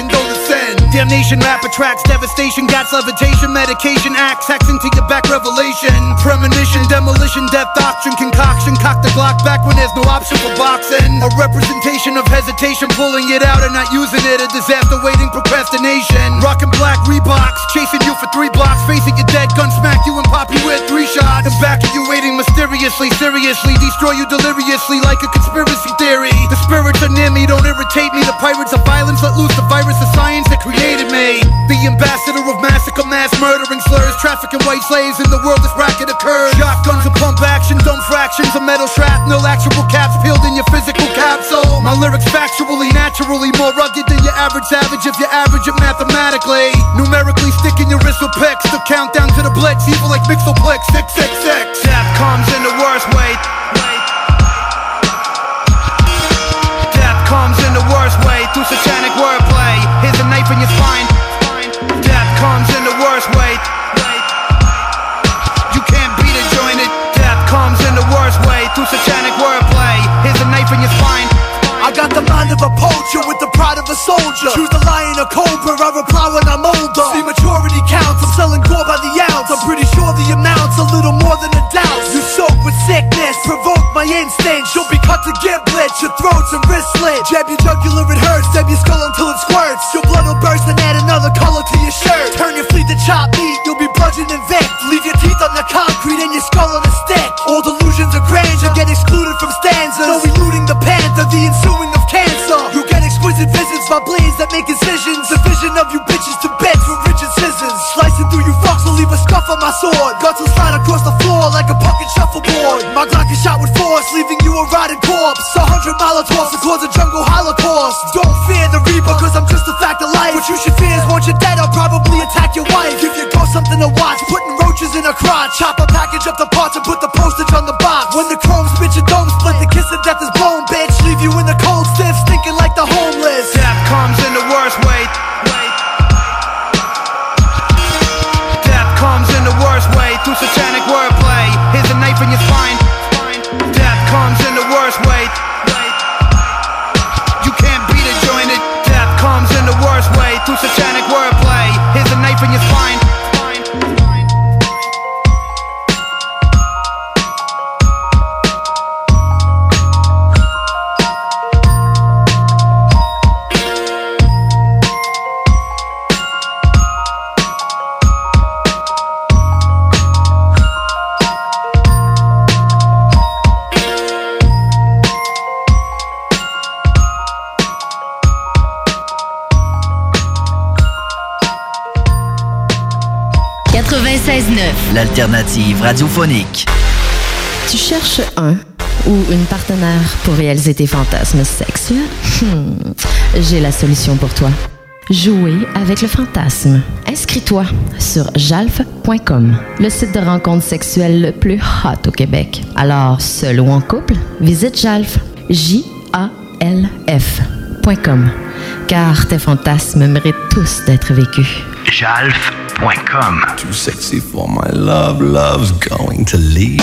Damnation rap attracts devastation, gats levitation, medication acts, hacks into your back revelation. Premonition, demolition, death doctrine, concoction, cock the Glock back when there's no option for boxing. A representation of hesitation, pulling it out and not using it. A disaster waiting procrastination. Rockin' black Reeboks, chasing you for three blocks, facing your dead, gun smack you and pop you with three shots. And back of you waiting mysteriously, seriously, destroy you deliriously like a conspiracy theory. The spirits are near me, don't irritate me. The pirates of violence let loose the virus of science that created me. The ambassador of massacre, mass murdering slurs, trafficking white slaves in the world this racket occurs. Shotguns and pump action, dumb fractions of metal shrapnel, actual caps peeled in your physical capsule. My lyrics factually, naturally more rugged than your average savage if you average it mathematically. Numerically sticking your wrist with picks, the countdown to the blitz, evil like Mixoplex 666. Death comes in the worst way. Cobra, I reply when I'm older. See maturity counts, I'm selling gore by the ounce. I'm pretty sure the amount's a little more than a doubt. You soak with sickness, provoke my instincts. You'll be cut to giblets, your throats and wrists slit. Jab your jugular, it hurts. Stab your skull until it squirts. Your blood will burst and add another color visits blades that make incisions. The vision of you bitches to beds with rigid scissors. Slicing through you fucks will leave a scuff on my sword. Guts will slide across the floor like a fucking shuffleboard. My Glock is shot with force, leaving you a rotted corpse. A hundred molotovs to cause a jungle holocaust. Don't fear the reaper, cause I'm just a fact of life. What you should fear is once you're dead, I'll probably attack your wife. Give your ghost something to watch, putting roaches in a crotch. Chop a package up the parts and put the postage on the box. When the chrome spit your dome split, the kiss of death tes fantasmes sexuels? Hmm, J'ai la solution pour toi. Jouer avec le fantasme. Inscris-toi sur jalf.com, le site de rencontre sexuelle le plus hot au Québec. Alors, seul ou en couple, visite jalf. J-A-L-F.com. Car tes fantasmes méritent tous d'être vécus. Jalf.com. Too sexy for my love, love's going to leave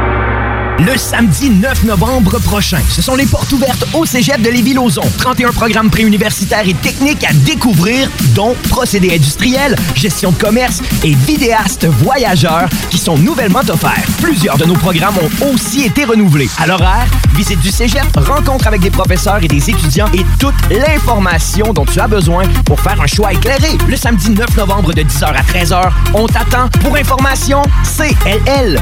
Le samedi 9 novembre prochain, ce sont les portes ouvertes au Cégep de Lévis-Lauzon. 31 programmes préuniversitaires et techniques à découvrir, dont procédés industriels, gestion de commerce et vidéastes voyageurs qui sont nouvellement offerts. Plusieurs de nos programmes ont aussi été renouvelés. À l'horaire, visite du Cégep, rencontre avec des professeurs et des étudiants et toute l'information dont tu as besoin pour faire un choix éclairé. Le samedi 9 novembre de 10h à 13h, on t'attend. Pour information, cll.qc.ca.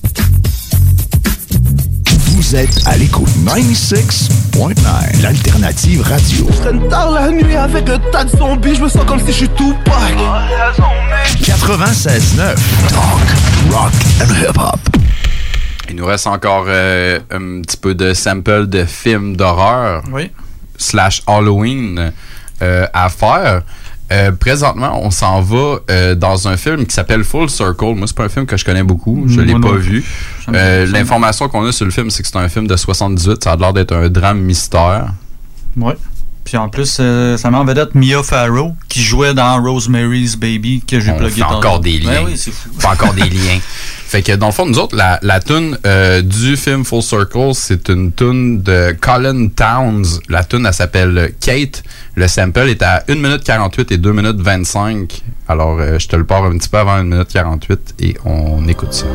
Vous êtes à l'écoute 96.9, l'alternative radio. Je traîne tard la nuit avec un tas de zombies, je me sens comme si je suis tout 96.9, talk, rock and hip-hop. Il nous reste encore euh, un petit peu de sample de films d'horreur Oui. slash Halloween euh, à faire. Euh, présentement, on s'en va euh, dans un film qui s'appelle Full Circle. Moi, c'est pas un film que je connais beaucoup. Je l'ai pas vu. Euh, L'information qu'on a sur le film, c'est que c'est un film de 78. Ça a l'air d'être un drame mystère. Ouais. Puis en plus, ça met en vedette Mia Farrow, qui jouait dans Rosemary's Baby, que j'ai plugué encore des liens. Ben oui, fou. Fait encore des liens. Fait que dans le fond, nous autres, la, la tune euh, du film Full Circle, c'est une tune de Colin Towns. La tune, elle s'appelle Kate. Le sample est à 1 minute 48 et 2 minutes 25. Alors, euh, je te le pars un petit peu avant 1 minute 48 et on écoute ça.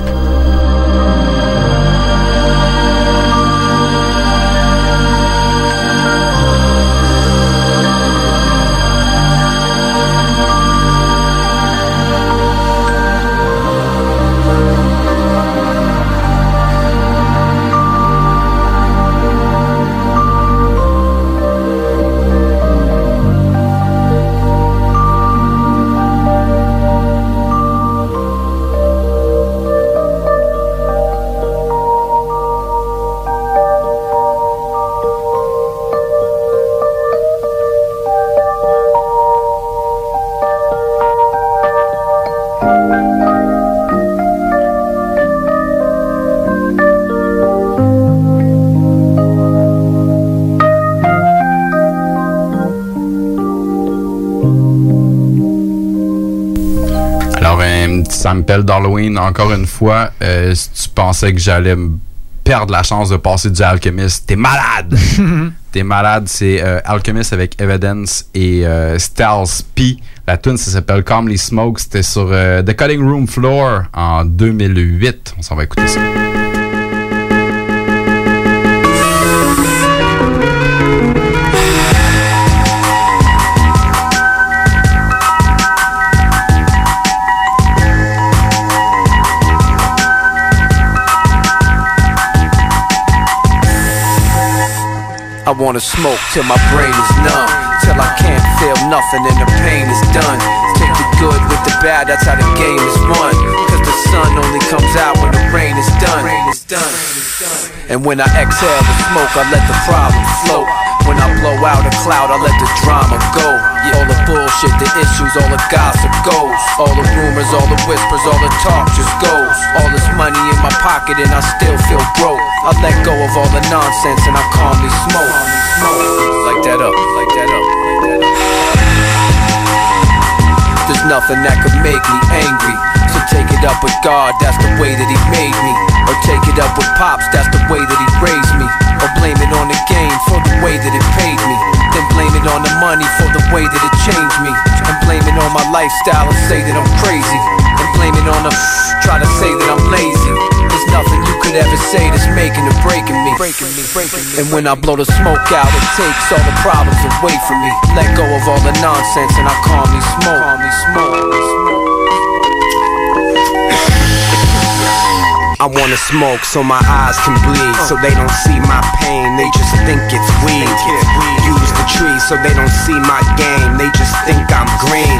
Sample d'Halloween, encore une fois, euh, si tu pensais que j'allais m- perdre la chance de passer du Alchemist, t'es malade! t'es malade, c'est euh, Alchemist avec Evidence et euh, Styles P. La tune, ça s'appelle Calmly Smoke. C'était sur The Cutting Room Floor en 2008. On s'en va écouter ça. Wanna smoke till my brain is numb. Till I can't feel nothing and the pain is done. Take the good with the bad, that's how the game is won. Cause the sun only comes out when the rain is done. And when I exhale the smoke, I let the problem float. When I blow out a cloud, I let the drama go. All the bullshit, the issues, all the gossip goes. All the rumors, all the whispers, all the talk just goes. All this money in my pocket and I still feel broke. I let go of all the nonsense and I calmly smoke. Like that up, like that up, like that up. There's nothing that could make me angry. So take it up with God, that's the way that He made me. Or take it up with Pops, that's the way that He raised me. Blame it on the game for the way that it paid me. Then blame it on the money for the way that it changed me. And blame it on my lifestyle and say that I'm crazy. And blame it on the try to say that I'm lazy. There's nothing you could ever say that's making or breaking me. Breaking me, breaking me. And when I blow the smoke out, it takes all the problems away from me. Let go of all the nonsense and I calmly smoke. Calmly smoke. I wanna smoke so my eyes can bleed. So they don't see my pain, they just think it's weed. Use the tree so they don't see my game They just think I'm green.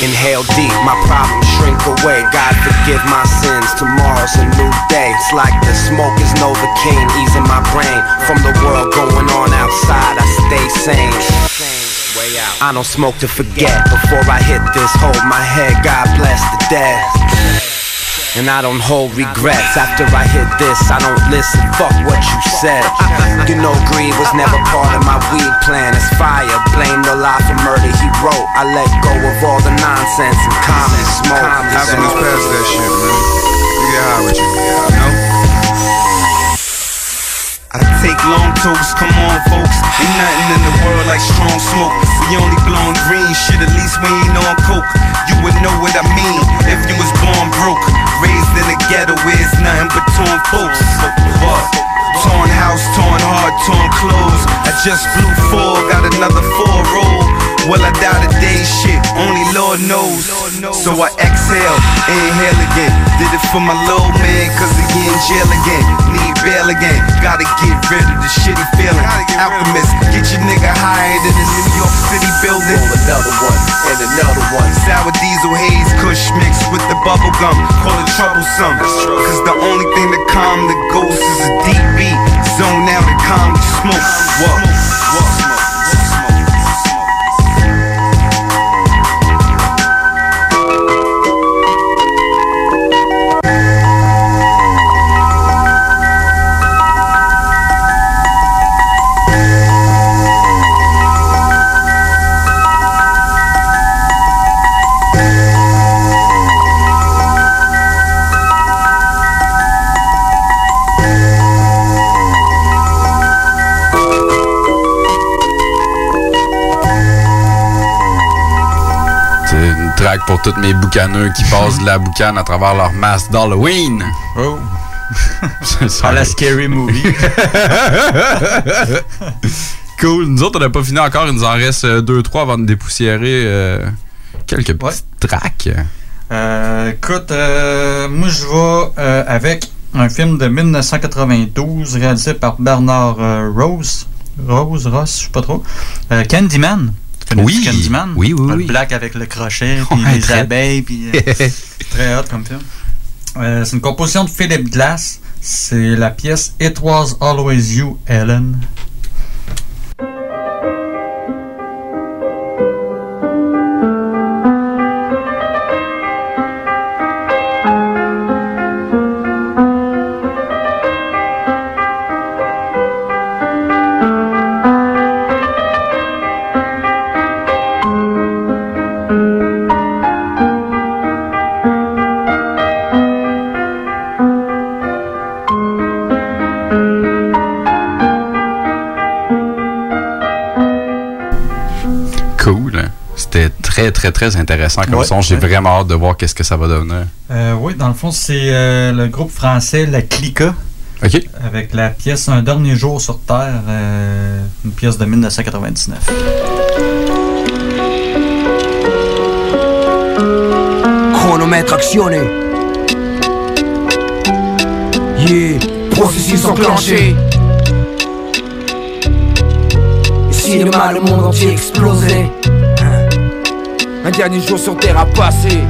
Inhale deep, my problems shrink away. God forgive my sins, tomorrow's a new day. It's like the smoke is Novocaine, easing my brain. From the world going on outside, I stay sane. I don't smoke to forget. Before I hit this, hold my head God bless the dead and I don't hold regrets. After I hit this, I don't listen. Fuck what you said. You know greed was never part of my weed plan. It's fire, blame the lie for murder he wrote. I let go of all the nonsense and calmly smoke. Alchemist past that shit, man. You get high with you. You know? I take long toast, come on folks. Ain't nothing in the world like strong smoke. We only blowing green shit, at least we ain't on coke. You would know what I mean if you was born broke in the ghetto where it's nothing but torn folks What? Torn house, torn heart, torn clothes I just blew four, got another four roll Will I die today? Shit, only Lord knows So I exhale, inhale again Did it for my little man cause he in jail again Need bail again, gotta get rid of the shitty feeling Alchemist, get your nigga higher than the New York City building Roll another one and another one Sour diesel haze, kush mixed with the bubble gum. Call it troublesome. Cause the only thing that calm the ghost is a deep beat. Zone out and calm the smoke. Whoa. Whoa. C'est tous mes boucaneux qui passent de la boucane à travers leur masque d'Halloween. Oh. à la Scary Movie. cool. Nous autres, on n'a pas fini encore. Il nous en reste 2-3 avant de dépoussiérer euh, quelques petites tracks. Euh, écoute, euh, moi je vais euh, avec un film de 1992 réalisé par Bernard euh, Rose. Rose, Ross, je sais pas trop. Euh, Candyman. Connais Oui. Candyman? Oui, oui, Le oui. black avec le crochet, puis Ouais, les très. abeilles, puis euh, très hot comme film. Euh, c'est une composition de Philip Glass. C'est la pièce It Was Always You, Ellen. Très, très, très intéressant comme Ouais, son. J'ai ouais. vraiment hâte de voir qu'est-ce que ça va devenir. Euh, oui, dans le fond, c'est euh, le groupe français La Clica. OK. Avec la pièce Un dernier jour sur Terre, euh, une pièce de 1999. Chronomètre actionné. Yeah, processus enclenché. Si demain le monde entier explosait Un dernier jour sur terre a passé.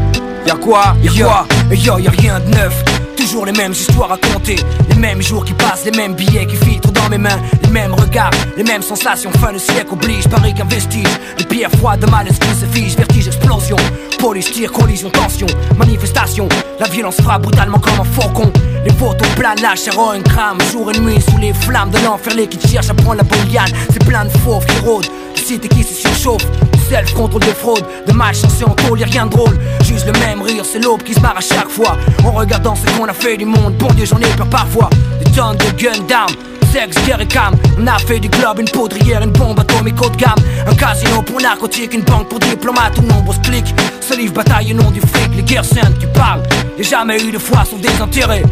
Y'a quoi? Y'a quoi? Yo, y'a rien de neuf. Toujours les mêmes histoires à compter. Les mêmes jours qui passent, les mêmes billets qui filtrent dans mes mains. Les mêmes regards, les mêmes sensations. Fin de siècle oblige, pareil qu'un vestige. Les pierres froides de mal esprit se fige. Vertige, explosion. Police, tir, collision, tension. Manifestation. La violence frappe brutalement comme un faucon. Les photos planent, la chair en crame. Jour et nuit sous les flammes de l'enfer. Les qui cherchent à prendre la bonne liane. C'est plein de fauves qui rôdent. Les cités qui se surchauffent. Self, contrôle de fraude, de malchance et en tôle, rien de drôle. Juste le même rire, c'est l'aube qui se marre à chaque fois. En regardant ce qu'on a fait du monde, bon Dieu, j'en ai peur parfois. Des tonnes de guns d'armes, sexe, guerre et cam. On a fait du globe, une poudrière, une bombe atomique haut de gamme. Un casino pour narcotique, une banque pour diplomates ou nombreux clics. Livre bataille au nom du fric, les guerres saintes, tu parles. Y'a jamais eu de foi sauf des intérêts.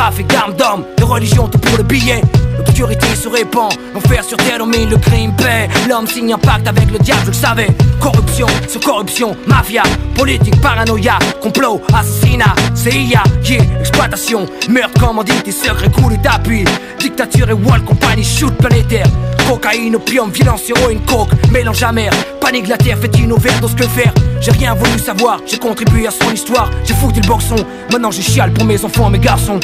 Trafic d'armes d'hommes, de religion, tout pour le billet. L'obscurité se répand, l'enfer sur terre domine le crime paix. L'homme signe un pacte avec le diable, je le savais. Corruption sur corruption, mafia, politique, paranoïa, complot, assassinat, CIA, yeah, exploitation, meurtre, commandite, secret, coup d'appui. Dictature et wall, compagnie, shoot planétaire. Cocaïne, opium, violence, héroïne, coke, mélange amer. Panique la terre, fait une overdose, que faire? J'ai rien voulu savoir, j'ai contribué à son histoire. J'ai foutu le boxon, maintenant je chiale pour mes enfants, mes garçons.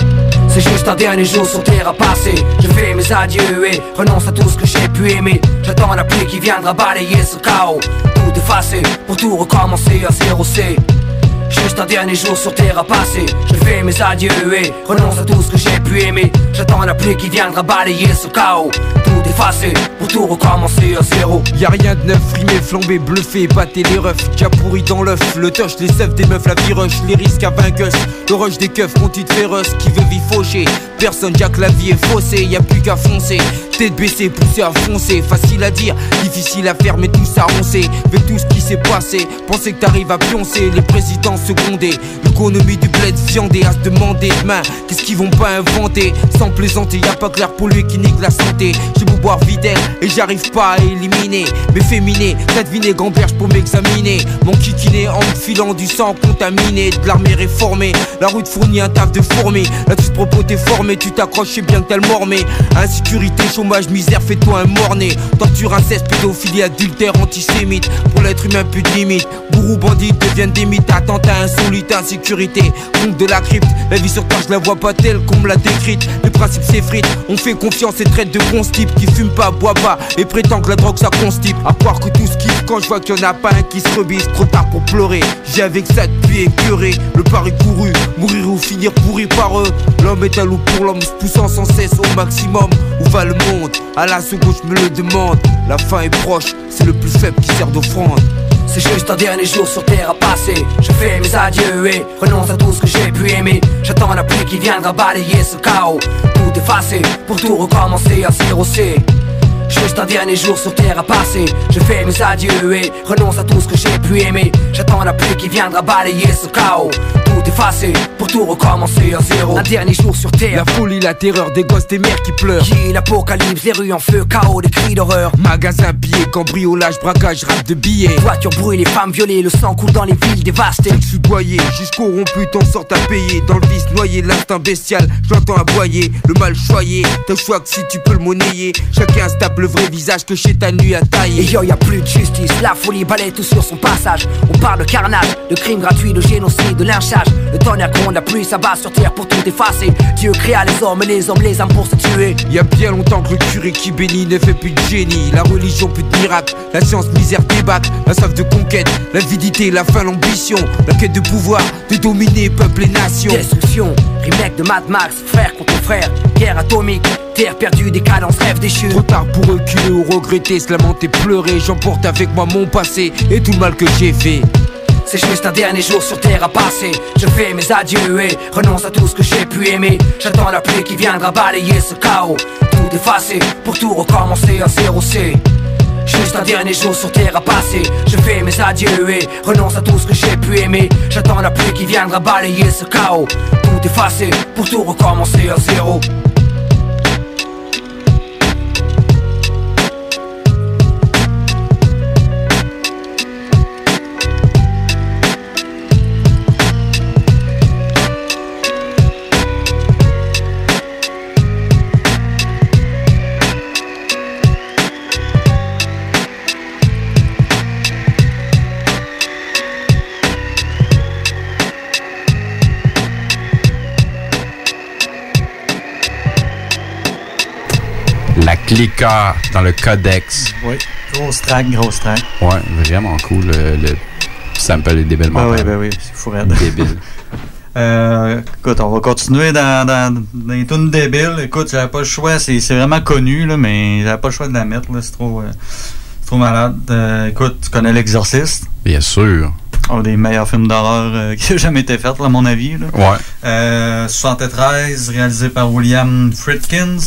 C'est juste un dernier jour sur terre à passer. Je fais mes adieux et renonce à tout ce que j'ai pu aimer. J'attends la pluie qui viendra balayer ce chaos. Tout effacer pour tout recommencer à zéro C. Juste un dernier jour sur terre à passer Je fais mes adieux et renonce à tout ce que j'ai pu aimer. J'attends la pluie qui viendra balayer ce chaos. Tout effacer pour tout recommencer à zéro. Y'a rien de neuf, frimé, flambé, bluffé, batté les refs, déjà pourri dans l'œuf, le touch, les œufs des meufs, la vie rush, les risques à vainqueuse, le rush des keufs, mon titre féroce, qui veut vie faucher, personne, que la vie est faussée, y'a plus qu'à foncer, tête baissée, poussée à foncer, facile à dire, difficile à faire, mais tout ça roncé, avec tout ce qui s'est passé, penser que t'arrives à pioncer, les présidents secondés, l'économie du bled viandé, à se demander. Demain, qu'est-ce qu'ils vont pas inventer, sans plaisanter, y'a pas clair pour lui qui nique la santé, j'ai beau boire videl, et j'arrive pas à éliminer. Mes féminés, t'as deviné gamberge pour m'examiner. Mon kikiné en me filant du sang contaminé. De l'armée réformée, la route fournit un taf de fourmi. Là tu te propos t'es formé, tu t'accroches, bien que t'as Insécurité, chômage, misère, fais-toi un morné. Torture, inceste, pédophilie, adultère, antisémite. Pour l'être humain plus de limite Bourreau, bandit deviennent des mythes. Attentat Insolite, insécurité, compte de la crypte. La vie sur terre, je la vois pas telle qu'on me l'a décrite. Les principes s'effritent, on fait confiance et traite de bons types qui fument pas, boit pas et prétend que la drogue ça constipe. À croire que tout kiffe quand je vois qu'il y en a pas un qui se rebise. Trop tard pour pleurer, j'ai avec ça depuis écœuré. Le pari couru, mourir ou finir pourri par eux. L'homme est un loup pour l'homme, se poussant sans cesse au maximum. Où va le monde? À la seconde, je me le demande. La fin est proche, c'est le plus faible qui sert d'offrande. C'est juste un dernier jour sur terre à passer. Je fais mes adieux et renonce à tout ce que j'ai pu aimer. J'attends la pluie qui viendra balayer ce chaos. Tout effacer pour tout recommencer à zéro C. Juste un dernier jour sur terre à passer. Je fais mes adieux et renonce à tout ce que j'ai pu aimer. J'attends la pluie qui viendra balayer ce chaos Tout effacer pour tout recommencer à zéro Un dernier jour sur terre La folie, la terreur des gosses, des mères qui pleurent. Qui l'apocalypse, les rues en feu, chaos, des cris d'horreur Magasin pillé, cambriolage, braquage, rap de billets. Voitures brûlées, femmes violées, le sang coule dans les villes dévastées Je suis jusqu'au rompu, t'en sortes à payer. Dans le vice noyé, l'instinct bestial, j'entends aboyer. Le mal choyé, t'as choix que si tu peux le monnayer. Chacun se tape le vrai visage que chez ta nuit à tailler. Et yo, y a plus de justice, la folie balaye tout sur son passage. On parle de carnage, de crimes gratuits, de génocide, de lynchage. Le tonnerre gronde, la pluie s'abat sur terre pour tout effacer. Dieu créa les hommes et les hommes les âmes pour se tuer. Y a bien longtemps que le curé qui bénit ne fait plus de génie. La religion plus de miracle, la science misère débacle, la soif de conquête, l'avidité, la faim, l'ambition, la quête de pouvoir, de dominer peuple et nation. Destruction, remake de Mad Max, frère contre frère, guerre atomique, terre perdue, décadence, rêve déchu. Trop tard pour reculer ou regretter, se lamenter, pleurer. J'emporte avec moi mon passé et tout le mal que j'ai fait. C'est juste un dernier jour sur terre à passer. Je fais mes adieux et renonce à tout ce que j'ai pu aimer. J'attends la pluie qui viendra balayer ce chaos. Tout effacer pour tout recommencer à zéro C. Juste un dernier jour sur terre à passer. Je fais mes adieux et renonce à tout ce que j'ai pu aimer. J'attends la pluie qui viendra balayer ce chaos. Tout effacer pour tout recommencer à zéro Dans le codex. Oui, grosse track, grosse track. Ouais, vraiment cool. Le, le sample est débile Ah oui, ben oui, c'est fou raide. Débile. Euh, écoute, on va continuer dans, dans, dans les tunes débiles. Écoute, j'avais pas le choix, c'est c'est vraiment connu, là, mais j'avais pas le choix de la mettre, là, c'est trop, euh, trop malade. Euh, écoute, tu connais L'Exorciste? Bien sûr. Un des meilleurs films d'horreur euh, qui a jamais été fait, là, à mon avis. Là. Ouais. Euh, 73, réalisé par William Fritkins.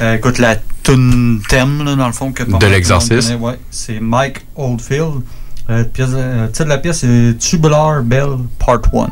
Euh, écoute, la tune thème, là, dans le fond, que De connaît, Ouais, c'est Mike Oldfield. Euh, pièce, euh, le titre de la pièce, c'est Tubular Bell Part 1.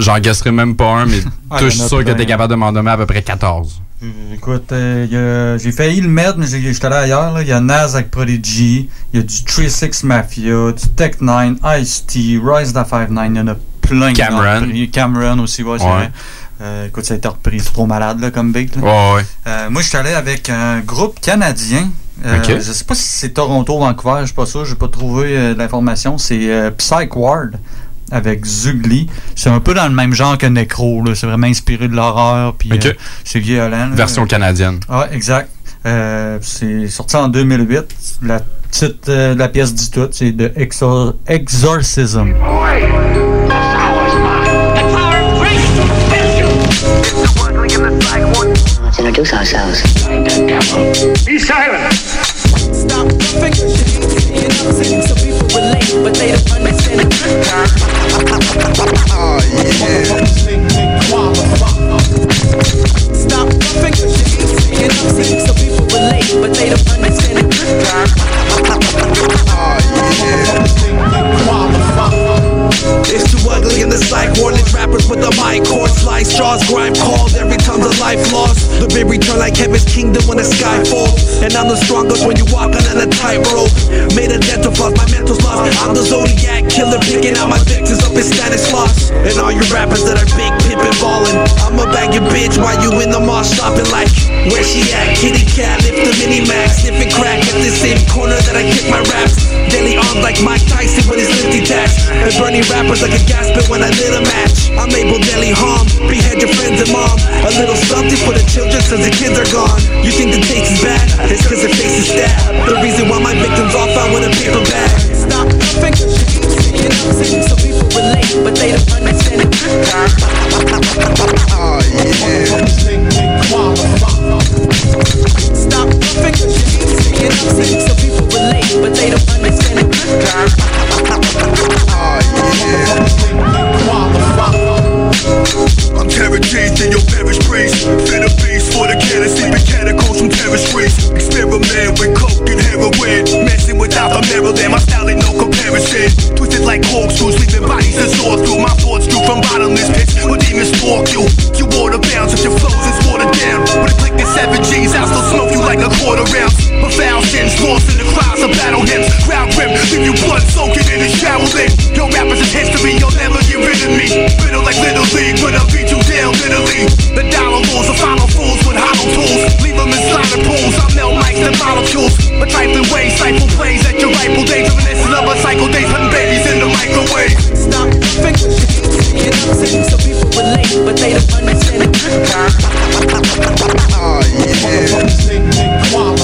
J'en- guesserai même pas un, mais Ah, je suis sûr que t'es capable de m'en nommer à peu près 14. Euh, Écoute, euh, j'ai failli le mettre, mais j'étais allé ailleurs. Il y a Nas avec Prodigy, il y a du 3-6 Mafia, du Tech 9, Ice-T, Rise the 5-9, il y en a plein Cameron. Cameron aussi, ouais, c'est Ouais. vrai. Euh, écoute, ça a été repris, c'est trop malade là, comme beat. là. Ouais, ouais. Euh, moi, je suis allé avec un groupe canadien. Euh, Ok. Je sais pas si c'est Toronto ou Vancouver, je suis pas sûr, j'ai pas trouvé l'information. C'est Psych Ward avec Zugli. C'est un peu dans le même genre que Necro, là. c'est vraiment inspiré de l'horreur, puis Ok. euh, c'est violent. là. Version canadienne. Ouais, exact. Euh, c'est sorti en 2008. La titre euh, de la pièce dit tout, c'est de Exor- Exorcism. Let's introduce ourselves. Be Oh, yeah. Stop bumping, cause you ain't saying nothing. So people relate, but they don't understand a good time. ugly in the psych ward. these rappers with the mic cord, slice straws, grime called. Every time's a life lost, the big return like heaven's kingdom when the sky falls. And I'm the strongest when you walk on a tightrope. Made a dental floss, my mental's lost. I'm the zodiac killer, picking out my victims up in Stanislaus. And all you rappers that are big pimpin' ballin'. I'ma bag your bitch while you in the mall shopping like, where she at? Kitty cat, lift the mini max, sniffing crack at the same corner that I kick my raps. Daily armed like Mike Tyson with his lifty tats. And burning rappers like a gas pit when I lit a match. I'm able daily harm, behead your friends and mom. A little something for the children since the kids are gone. You think the taste is bad? It's cause the face is stabbed. The reason why my victims all found with a paper bag. Stop thinking you know, saying some people relate, but they don't understand it. oh, Stop thinking you know, saying some people relate, but they don't understand it. Yeah. Qualify teeth in your parish priest. A beast for the sleeping catacombs from terror streets. Experiment with coke and heroin. Messing without a mirror, then my style ain't no comparison. Twisted like corkscrews, leaving bodies to soar through. My thoughts drew from bottomless pits where demons stalk you. You water bounds if your flows is watered down. With a click of seven G's, I'll still smoke you like a quarter ounce. Profound sins lost in the crowds of battle hymns. Crowd grim, leave you blood soaking in the shower lit. Your rappers is history, you'll never get rid of me. Bitter like Little League, when I beat you down bitterly. The dollar rules, the final fools with hollow tools. Leave them in slaughter pools, I melt mics and molecules. But trifling ways, cycle plays at your rightful days. Reminiscent of a cycle days, putting babies in the microwave. Stop thinking you know, saying some people relate, but they don't understand it. oh,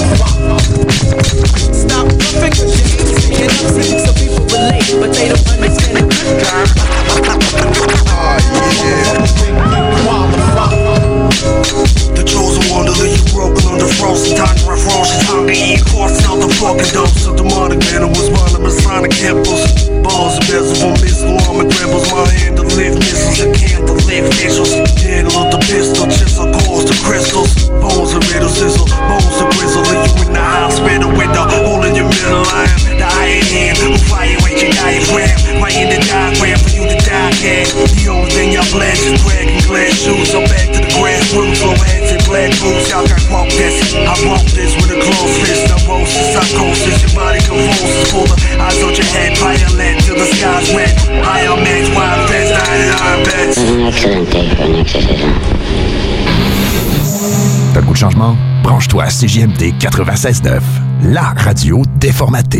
Stop thinking you know, saying some people relate, but they don't understand it. The chosen one to leave you broken under frost. And time to eat course. Out the fucking dose of demonic man was mine Masonic temples. Balls and bezel from missile armor gribbles My hand to lift missiles. And can't to lift missiles. Handle of the pistol, chisel cores to crystals. Bones and riddle sizzle, bones and grizzle. Leave you in the hospital with the hole in your middle line The iron hand fire rate your diaphragm Right in the diagram for you to die can The only thing y'all blast is dragging glass shoes. So back heads and black boots Y'all got walk this, I walk this with a close fist No roses, psychosis, your body convulses Full of eyes on your head, violent till the sky's red High on meds, wild vets, dying in iron beds Un excellent day for an exorcism. T'as le goût de changement? Branche-toi à CJMD 96.9, la radio déformatée.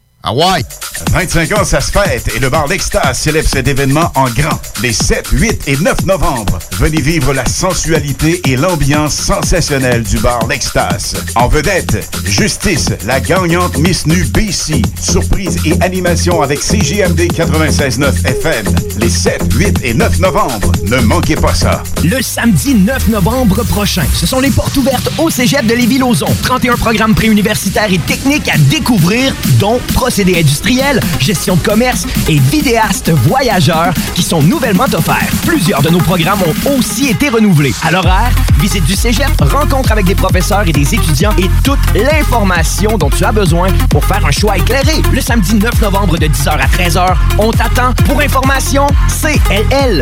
Ah ouais! 25 ans, ça se fête et le bar L'Extase célèbre cet événement en grand les 7, 8 et 9 novembre. Venez vivre la sensualité et l'ambiance sensationnelle du bar L'Extase. En vedette, Justice, la gagnante Miss Nu BC, surprise et animation avec CJMD 96.9 FM. Les 7, 8 et 9 novembre. Ne manquez pas ça. Le samedi 9 novembre prochain, ce sont les portes ouvertes au Cégep de Lévis-Lauzon. 31 programmes préuniversitaires et techniques à découvrir, dont procédés industriels, gestion de commerce et vidéastes voyageurs qui sont nouvellement offerts. Plusieurs de nos programmes ont aussi été renouvelés. À l'horaire, visite du Cégep, rencontre avec des professeurs et des étudiants et toute l'information dont tu as besoin pour faire un choix éclairé. Le samedi 9 novembre de 10h à 13h, on t'attend. Pour information, cll.qc.ca.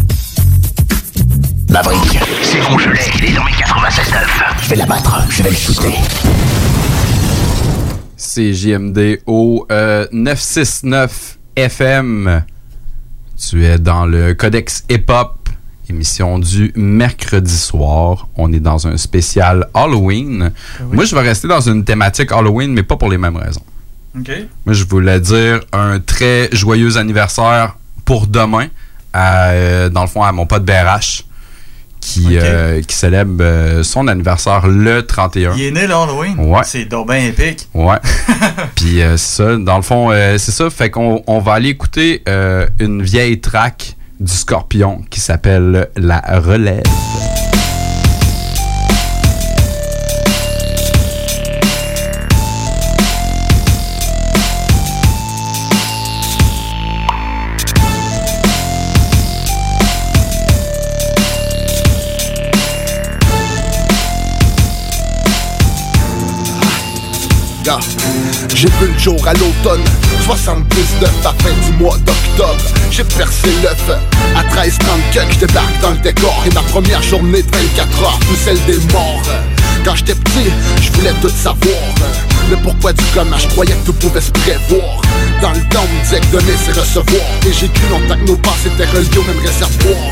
Maverick, c'est Rougelet, il est dans mes 96.9. Je vais l'abattre, je vais le shooter. C'est JMD au euh, 969 FM. Tu es dans le Codex Hip Hop, émission du mercredi soir. On est dans un spécial Halloween. Moi, je vais rester dans une thématique Halloween, mais pas pour les mêmes raisons. OK. Moi, je voulais dire un très joyeux anniversaire pour demain, à, euh, dans le fond, à mon pote BRH, qui, euh, qui célèbre euh, son anniversaire le 31. Il est né le Halloween. Ouais. C'est donc bien épique. Ouais. Puis euh, ça, dans le fond, c'est ça. Fait qu'on on va aller écouter une vieille track du Scorpion qui s'appelle La Relève. J'ai vu le jour à l'automne. 79 à fin du mois d'octobre. J'ai percé l'œuf À 13 30 je débarque dans le décor. Et ma première journée de 24 heures Tout celle des morts. Quand j'étais petit, je voulais tout savoir. Mais pourquoi du comment je croyais que tout pouvait se prévoir Dans le temps, on disait que donner c'est recevoir Et j'ai cru longtemps que nos passes étaient reliés au même réservoir.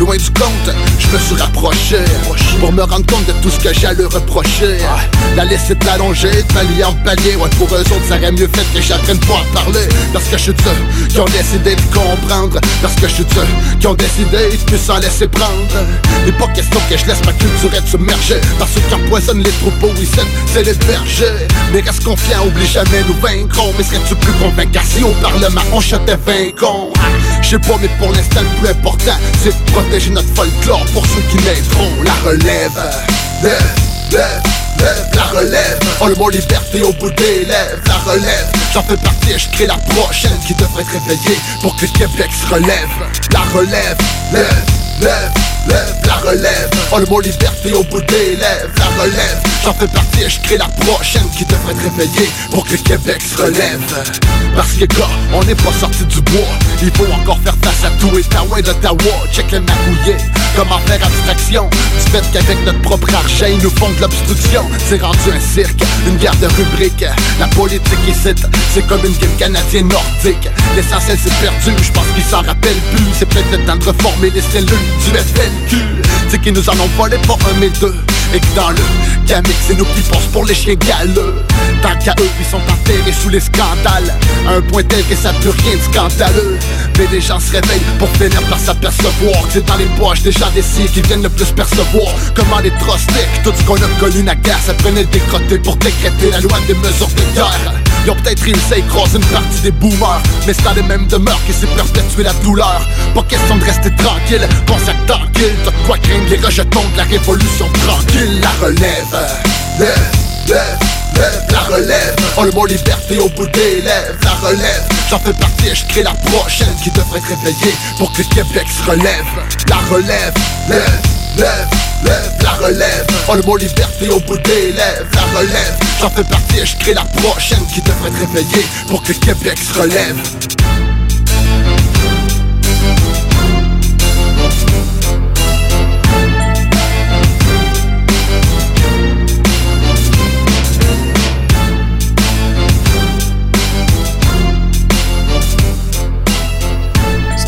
Loin du compte, je me suis rapproché. Pour me rendre compte de tout ce que leur reprocher. La liste est allongée, de en palier Ouais pour eux autres ça aurait mieux fait que j'apprenne pas à parler. Parce que je suis ceux qui ont décidé de comprendre. Parce que je suis ceux qui ont décidé de plus s'en laisser prendre. Il pas question que je laisse ma culture être submergée. Par ceux qui empoisonnent les troupeaux, oui c'est les bergers. Mais reste confiant, oublie jamais nous vaincrons Mais serais-tu plus convaincant si au parlement on chutait vaincons Je sais pas mais pour l'instant le plus important C'est de protéger notre folklore pour ceux qui naîtront La relève, lève, lève Lève la relève, oh le mot liberté au bout des lèvres La relève, j'en fais partie et je crée la prochaine Qui devrait te réveiller pour que le Québec se relève. La relève, lève, lève, lève la relève. Oh le mot liberté au bout des lèvres La relève, j'en fais partie et je crée la prochaine Qui devrait te réveiller pour que le Québec se relève. Parce que gars, on n'est pas sorti du bois. Il faut encore faire face à tout. Et Taouin d'Ottawa Check les magouillés, comment faire abstraction Du fait qu'avec notre propre argent. Ils nous font de l'obstruction. C'est rendu un cirque, une guerre de rubriques La politique ici, c'est comme une game canadienne nordique. L'essentiel c'est perdu, je pense qu'ils s'en rappellent plus. C'est peut-être le temps de reformer les cellules du C'est qu'ils nous en ont volé pas un mais deux et que dans le gamic c'est nous qui pensent pour les chiens galeux Tant qu'à eux ils sont enterrés sous les scandales. À un point tel que ça peut rien de scandaleux. Mais les gens se réveillent pour finir par s'apercevoir Que c'est dans les poches des gens d'ici qui viennent le plus percevoir. Comment les trustiques, tout ce qu'on a connu naguère Ça prenait le décroté pour décréter la loi des mesures de guerre. Ils ont peut-être réussi à écraser une partie des boomers Mais c'est dans les mêmes demeures qui s'est perpétuer la douleur. Pas question de rester tranquille, pense à tranquille T'as de quoi craindre les rejetons de la révolution tranquille La relève, lève, lève Lève la relève, oh le mot liberté au bout des lèvres La relève, j'en fais partie et je crée la prochaine Qui devrait te réveiller pour que Québec se relève. La relève, lève, lève, lève la relève. Oh le mot liberté au bout des lèvres La relève, j'en fais partie et je la prochaine Qui devrait te réveiller pour que Québec se relève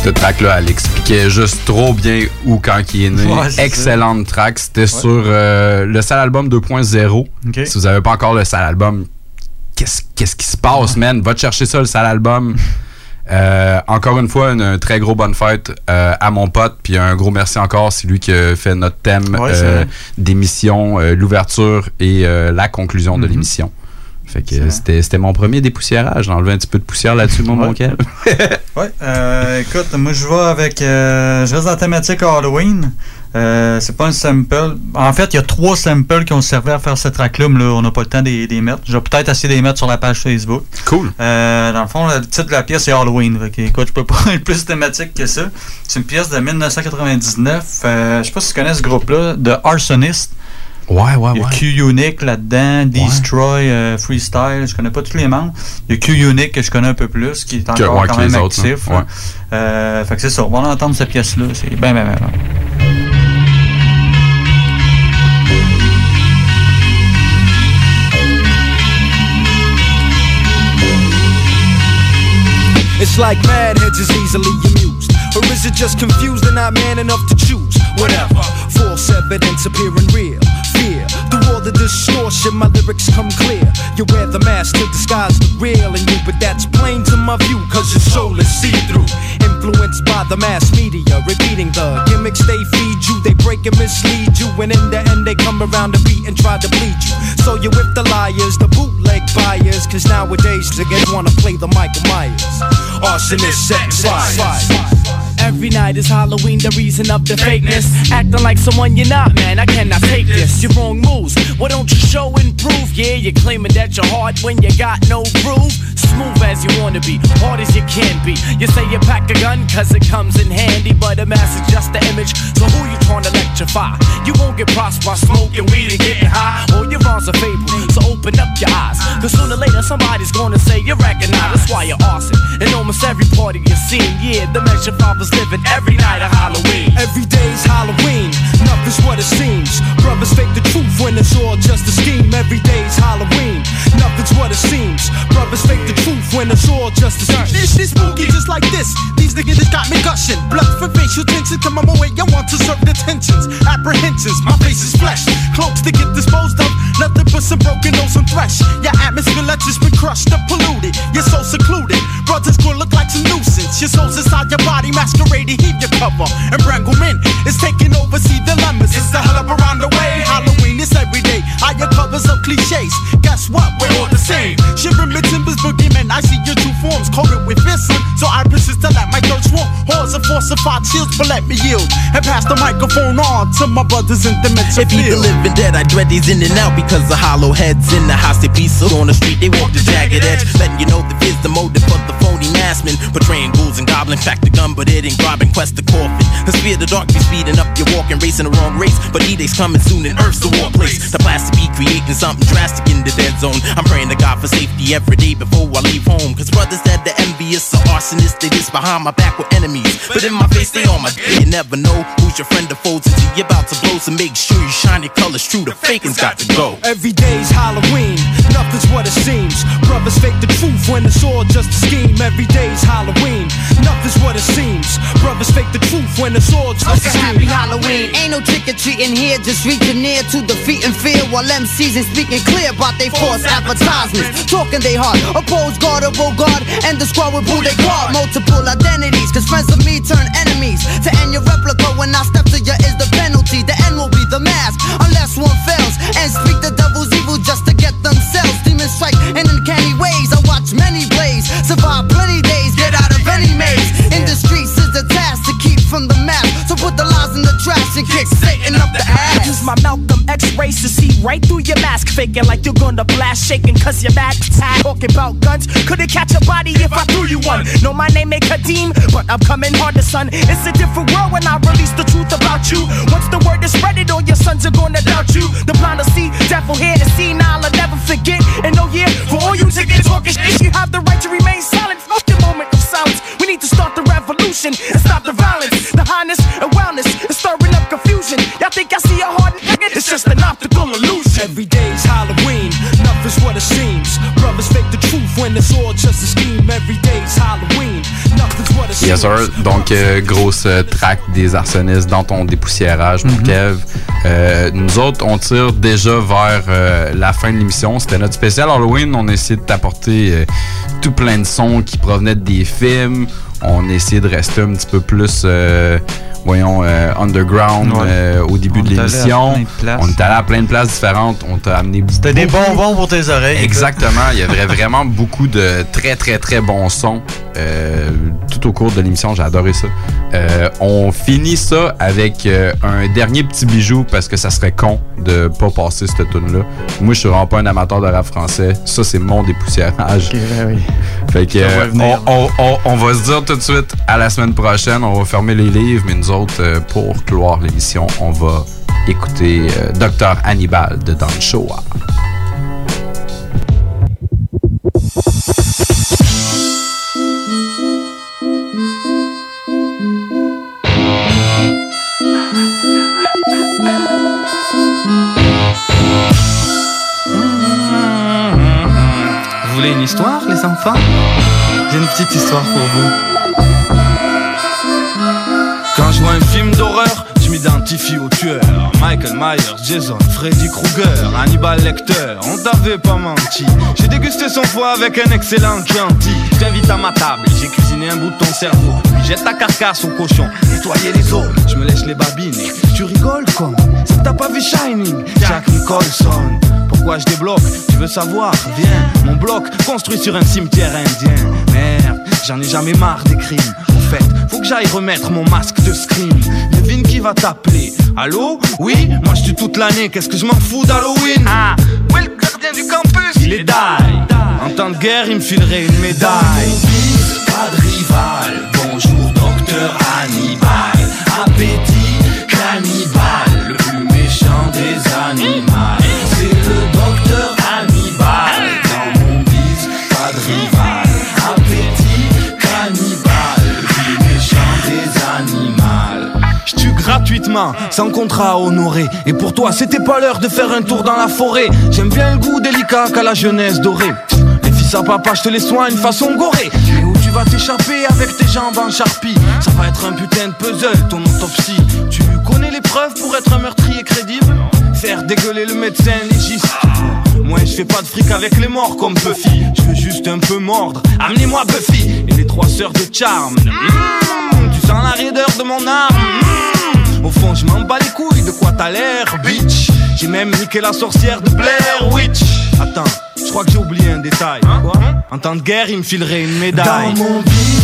Cette track-là, elle expliquait juste trop bien où quand il est né. Ouais, Excellente track. C'était sur euh, le sale album 2.0. Ok. Si vous avez pas encore le sale album, qu'est-ce qui se passe, man? Va te chercher ça, le sale album. Euh, encore une fois, une, un très gros bonne fête euh, à mon pote. Puis un gros merci encore. C'est lui qui a fait notre thème Ouais, euh, d'émission, l'ouverture et la conclusion de Mhm. l'émission. Fait que c'était c'était mon premier dépoussiérage. J'ai enlevé un petit peu de poussière là-dessus, mon bon. Ouais, euh, écoute, moi je vais avec. euh, je reste dans la thématique Halloween. Euh, c'est pas un sample. En fait, il y a trois samples qui ont servi à faire cette track-là, mais là, on n'a pas le temps de les mettre. Je vais peut-être essayer de les mettre sur la page Facebook. Cool. Euh, dans le fond, le titre de la pièce est Halloween. Fait que, écoute, je peux pas être plus thématique que ça. C'est une pièce de 1999. Euh, je sais pas si tu connais ce groupe-là, de Arsonist. Ouais, ouais, Il y a ouais. Q-Unique là-dedans, Destroy, euh, Freestyle, je connais pas tous les membres. Il y a Q-Unique que je connais un peu plus, qui est Que- encore ouais, quand que même les autres, actif. hein. Euh, fait que c'est ça, on va entendre cette pièce-là, c'est bien, bien, bien. bien. It's like mad heads is easily amused. Or is it just confused and not man enough to choose? Whatever. False evidence appearing real. All the distortion, my lyrics come clear. You wear the mask to disguise the real in you, but that's plain to my view, cause your soul is see through. Influenced by the mass media, repeating the gimmicks they feed you. They break and mislead you, and in the end, they come around the beat and try to bleed you. So you with the liars, the bootleg buyers, cause nowadays niggas wanna play the Michael Myers. Arsonist sex Every night is Halloween, the reason of the fakeness. Acting like someone you're not, man, I cannot take this. Your wrong moves, why don't you show and prove? Yeah, you're claiming that you're hard when you got no groove. Smooth as you wanna be, hard as you can be. You say you pack a gun cause it comes in handy, but a mask is just the image. So who you trying to electrify? You won't get prosper by smoking weed and getting high. All your wrongs are fable, so open up your eyes. Cause sooner or later somebody's gonna say you're recognized. That's why you're arson. And almost every party you're seeing, yeah, the Measure Fathers living every night of Halloween. Every day's Halloween, nothing's what it seems. Brothers fake the truth when it's all just a scheme. Every day's Halloween, nothing's what it seems. Brothers fake the truth when it's all just a scheme. This is spooky just like this. These niggas just got me gushing. Blood for facial tension. Come on my way, I want to serve the tensions. Apprehensions, my face is flesh. Cloaks to get disposed of. Nothing but some broken nose and thresh. Your atmosphere let just been crushed up, polluted. You're so secluded. Brothers gonna look like some nuisance. Your soul's inside your body, masquerading. Heave your cover. Embranglement is taking over. See dilemmas. It's the hell up around the way. Halloween is every day. Higher covers of cliches. Guess what? We're all the same. Shivering mid timbers, boogeyman. I see your two forms coded with fearsome. So I persist to let my dirt swarm. Hordes of falsified shields, but let me yield and pass the microphone on to my brothers in the dimension. If he the living dead, I dread these in and out because the hollow heads in the house they be so on the street they walk the jagged edge, letting you know the fear's the motive for the phony maskman, portraying ghouls and goblins, pack the gun, but it ain't robbing, quest the coffin. Cause fear the dark be speeding up, you're walking, racing the wrong race, but E-Day's coming soon and Earth's the war place. The plastic be creating something drastic in the dead zone. I'm praying to God for safety every day before I leave home. Cause brothers that the envious are arsonists, they just behind my back with enemies. But in my face, they on my dick. You never know who's your friend or foe until you're about to blow. So make sure you shine your colors true. The faking's got to go. Every day's Halloween, nothing's what it seems. Brothers fake the truth when it's all just a scheme. Every day's Halloween, nothing's what it seems. Brothers fake the truth when it's all just a scheme. happy Halloween. Ain't no trick or treating here, just reaching near to defeat and fear while MCs and speaking clear about they false advertisements. Talking they hard, oppose God or God, and the squad with who they call. Multiple identities, cause friends of me turn enemies. To end your replica when I step to you is the penalty. The end will be the mask, unless one fails. And speak the devil's evil just to get themselves. Demons strike in uncanny ways. I watch many blaze, survive plenty days, get out of any maze. In the streets is the task to keep from the map. So put the lies in the trash and kick Satan up the ass. Right through your mask, faking like you're gonna blast, shaking cause you're mad. Talking about guns, couldn't catch a body if I threw you one. Know my name ain't Kadeem, but I'm coming harder, son. It's a different world when I release the truth about you. Once the word is spread, it all your sons are gonna doubt you. The blind will see, deaf will hear, senile will never forget. And oh yeah, for all you tickets talking shit, you have the right to remain silent. Fuck the moment of silence. We need to start the revolution and stop the violence. The highness and wellness is stirring up confusion. Y'all think I see a hard nigga? It's just an optical illusion. Every day's Halloween, nothing's what it seems. Brothers fake the truth when it's all just a scheme. Every day's Halloween, nothing's what it seems. Yes, sir. Donc, euh, grosse euh, track des arsonistes dans ton dépoussiérage, mon Mhm. Kev. Euh, nous autres, on tire déjà vers euh, la fin de l'émission. C'était notre spécial Halloween. On a essayé de t'apporter euh, tout plein de sons qui provenaient des films. On a essayé de rester un petit peu plus, euh, voyons, euh, underground Ouais. euh, au début On de l'émission. On est allé à plein de places différentes. On t'a amené C'était des bonbons pour tes oreilles. Exactement. Il y avait vraiment beaucoup de très, très, très bons sons euh, tout au cours de l'émission. J'ai adoré ça. Euh, on finit ça avec euh, un dernier petit bijou parce que ça serait con de pas passer cette tune là Moi, je suis vraiment pas un amateur de rap français. Ça, c'est mon dépoussiérage. Fait que, Ça va euh, venir. on, on- on- on va se dire tout de suite à la semaine prochaine. On va fermer les livres, mais nous autres, pour clore l'émission, on va écouter Dr. Hannibal de Don Shoah. J'ai une petite histoire pour vous. Quand je vois un film d'horreur, je m'identifie au tueur. Michael Myers, Jason, Freddy Krueger, Hannibal Lecter, on t'avait pas menti. J'ai dégusté son foie avec un excellent Chianti. Je t'invite à ma table, j'ai cuisiné un bout de ton cerveau. Puis jette ta carcasse au cochon, nettoyer les os. Je me lèche les babines tu rigoles comme que t'as pas vu Shining, Jack Nicholson. Pourquoi je débloque? Tu veux savoir? Viens, mon bloc construit sur un cimetière indien. Merde, j'en ai jamais marre des crimes. En fait, faut que j'aille remettre mon masque de scream. Devine qui va t'appeler Allô? Oui, moi je tue toute l'année, qu'est-ce que je m'en fous d'Halloween? Ah, où est le gardien du campus? Il est die. En temps de guerre, il me filerait une médaille. Pas de rival, bonjour docteur Hannibal. Gratuitement, sans contrat à honorer. Et pour toi, c'était pas l'heure de faire un tour dans la forêt. J'aime bien le goût délicat qu'a la jeunesse dorée. Les fils à papa, je te les soigne façon gorée. Et où tu vas t'échapper avec tes jambes en charpie? Ça va être un putain de puzzle, ton autopsie. Tu connais les preuves pour être un meurtrier crédible? Faire dégueuler le médecin légiste. Moi, je fais pas de fric avec les morts comme Buffy. Je veux juste un peu mordre. Amenez-moi Buffy et les trois sœurs de Charme. Mmh, tu sens la raideur de mon âme. Mmh, au fond, je m'en bats les couilles de quoi t'as l'air, bitch? J'ai même niqué la sorcière de Blair Witch. Attends, je crois que j'ai oublié un détail. Quoi? En temps de guerre, il me filerait une médaille. Dans mon bise,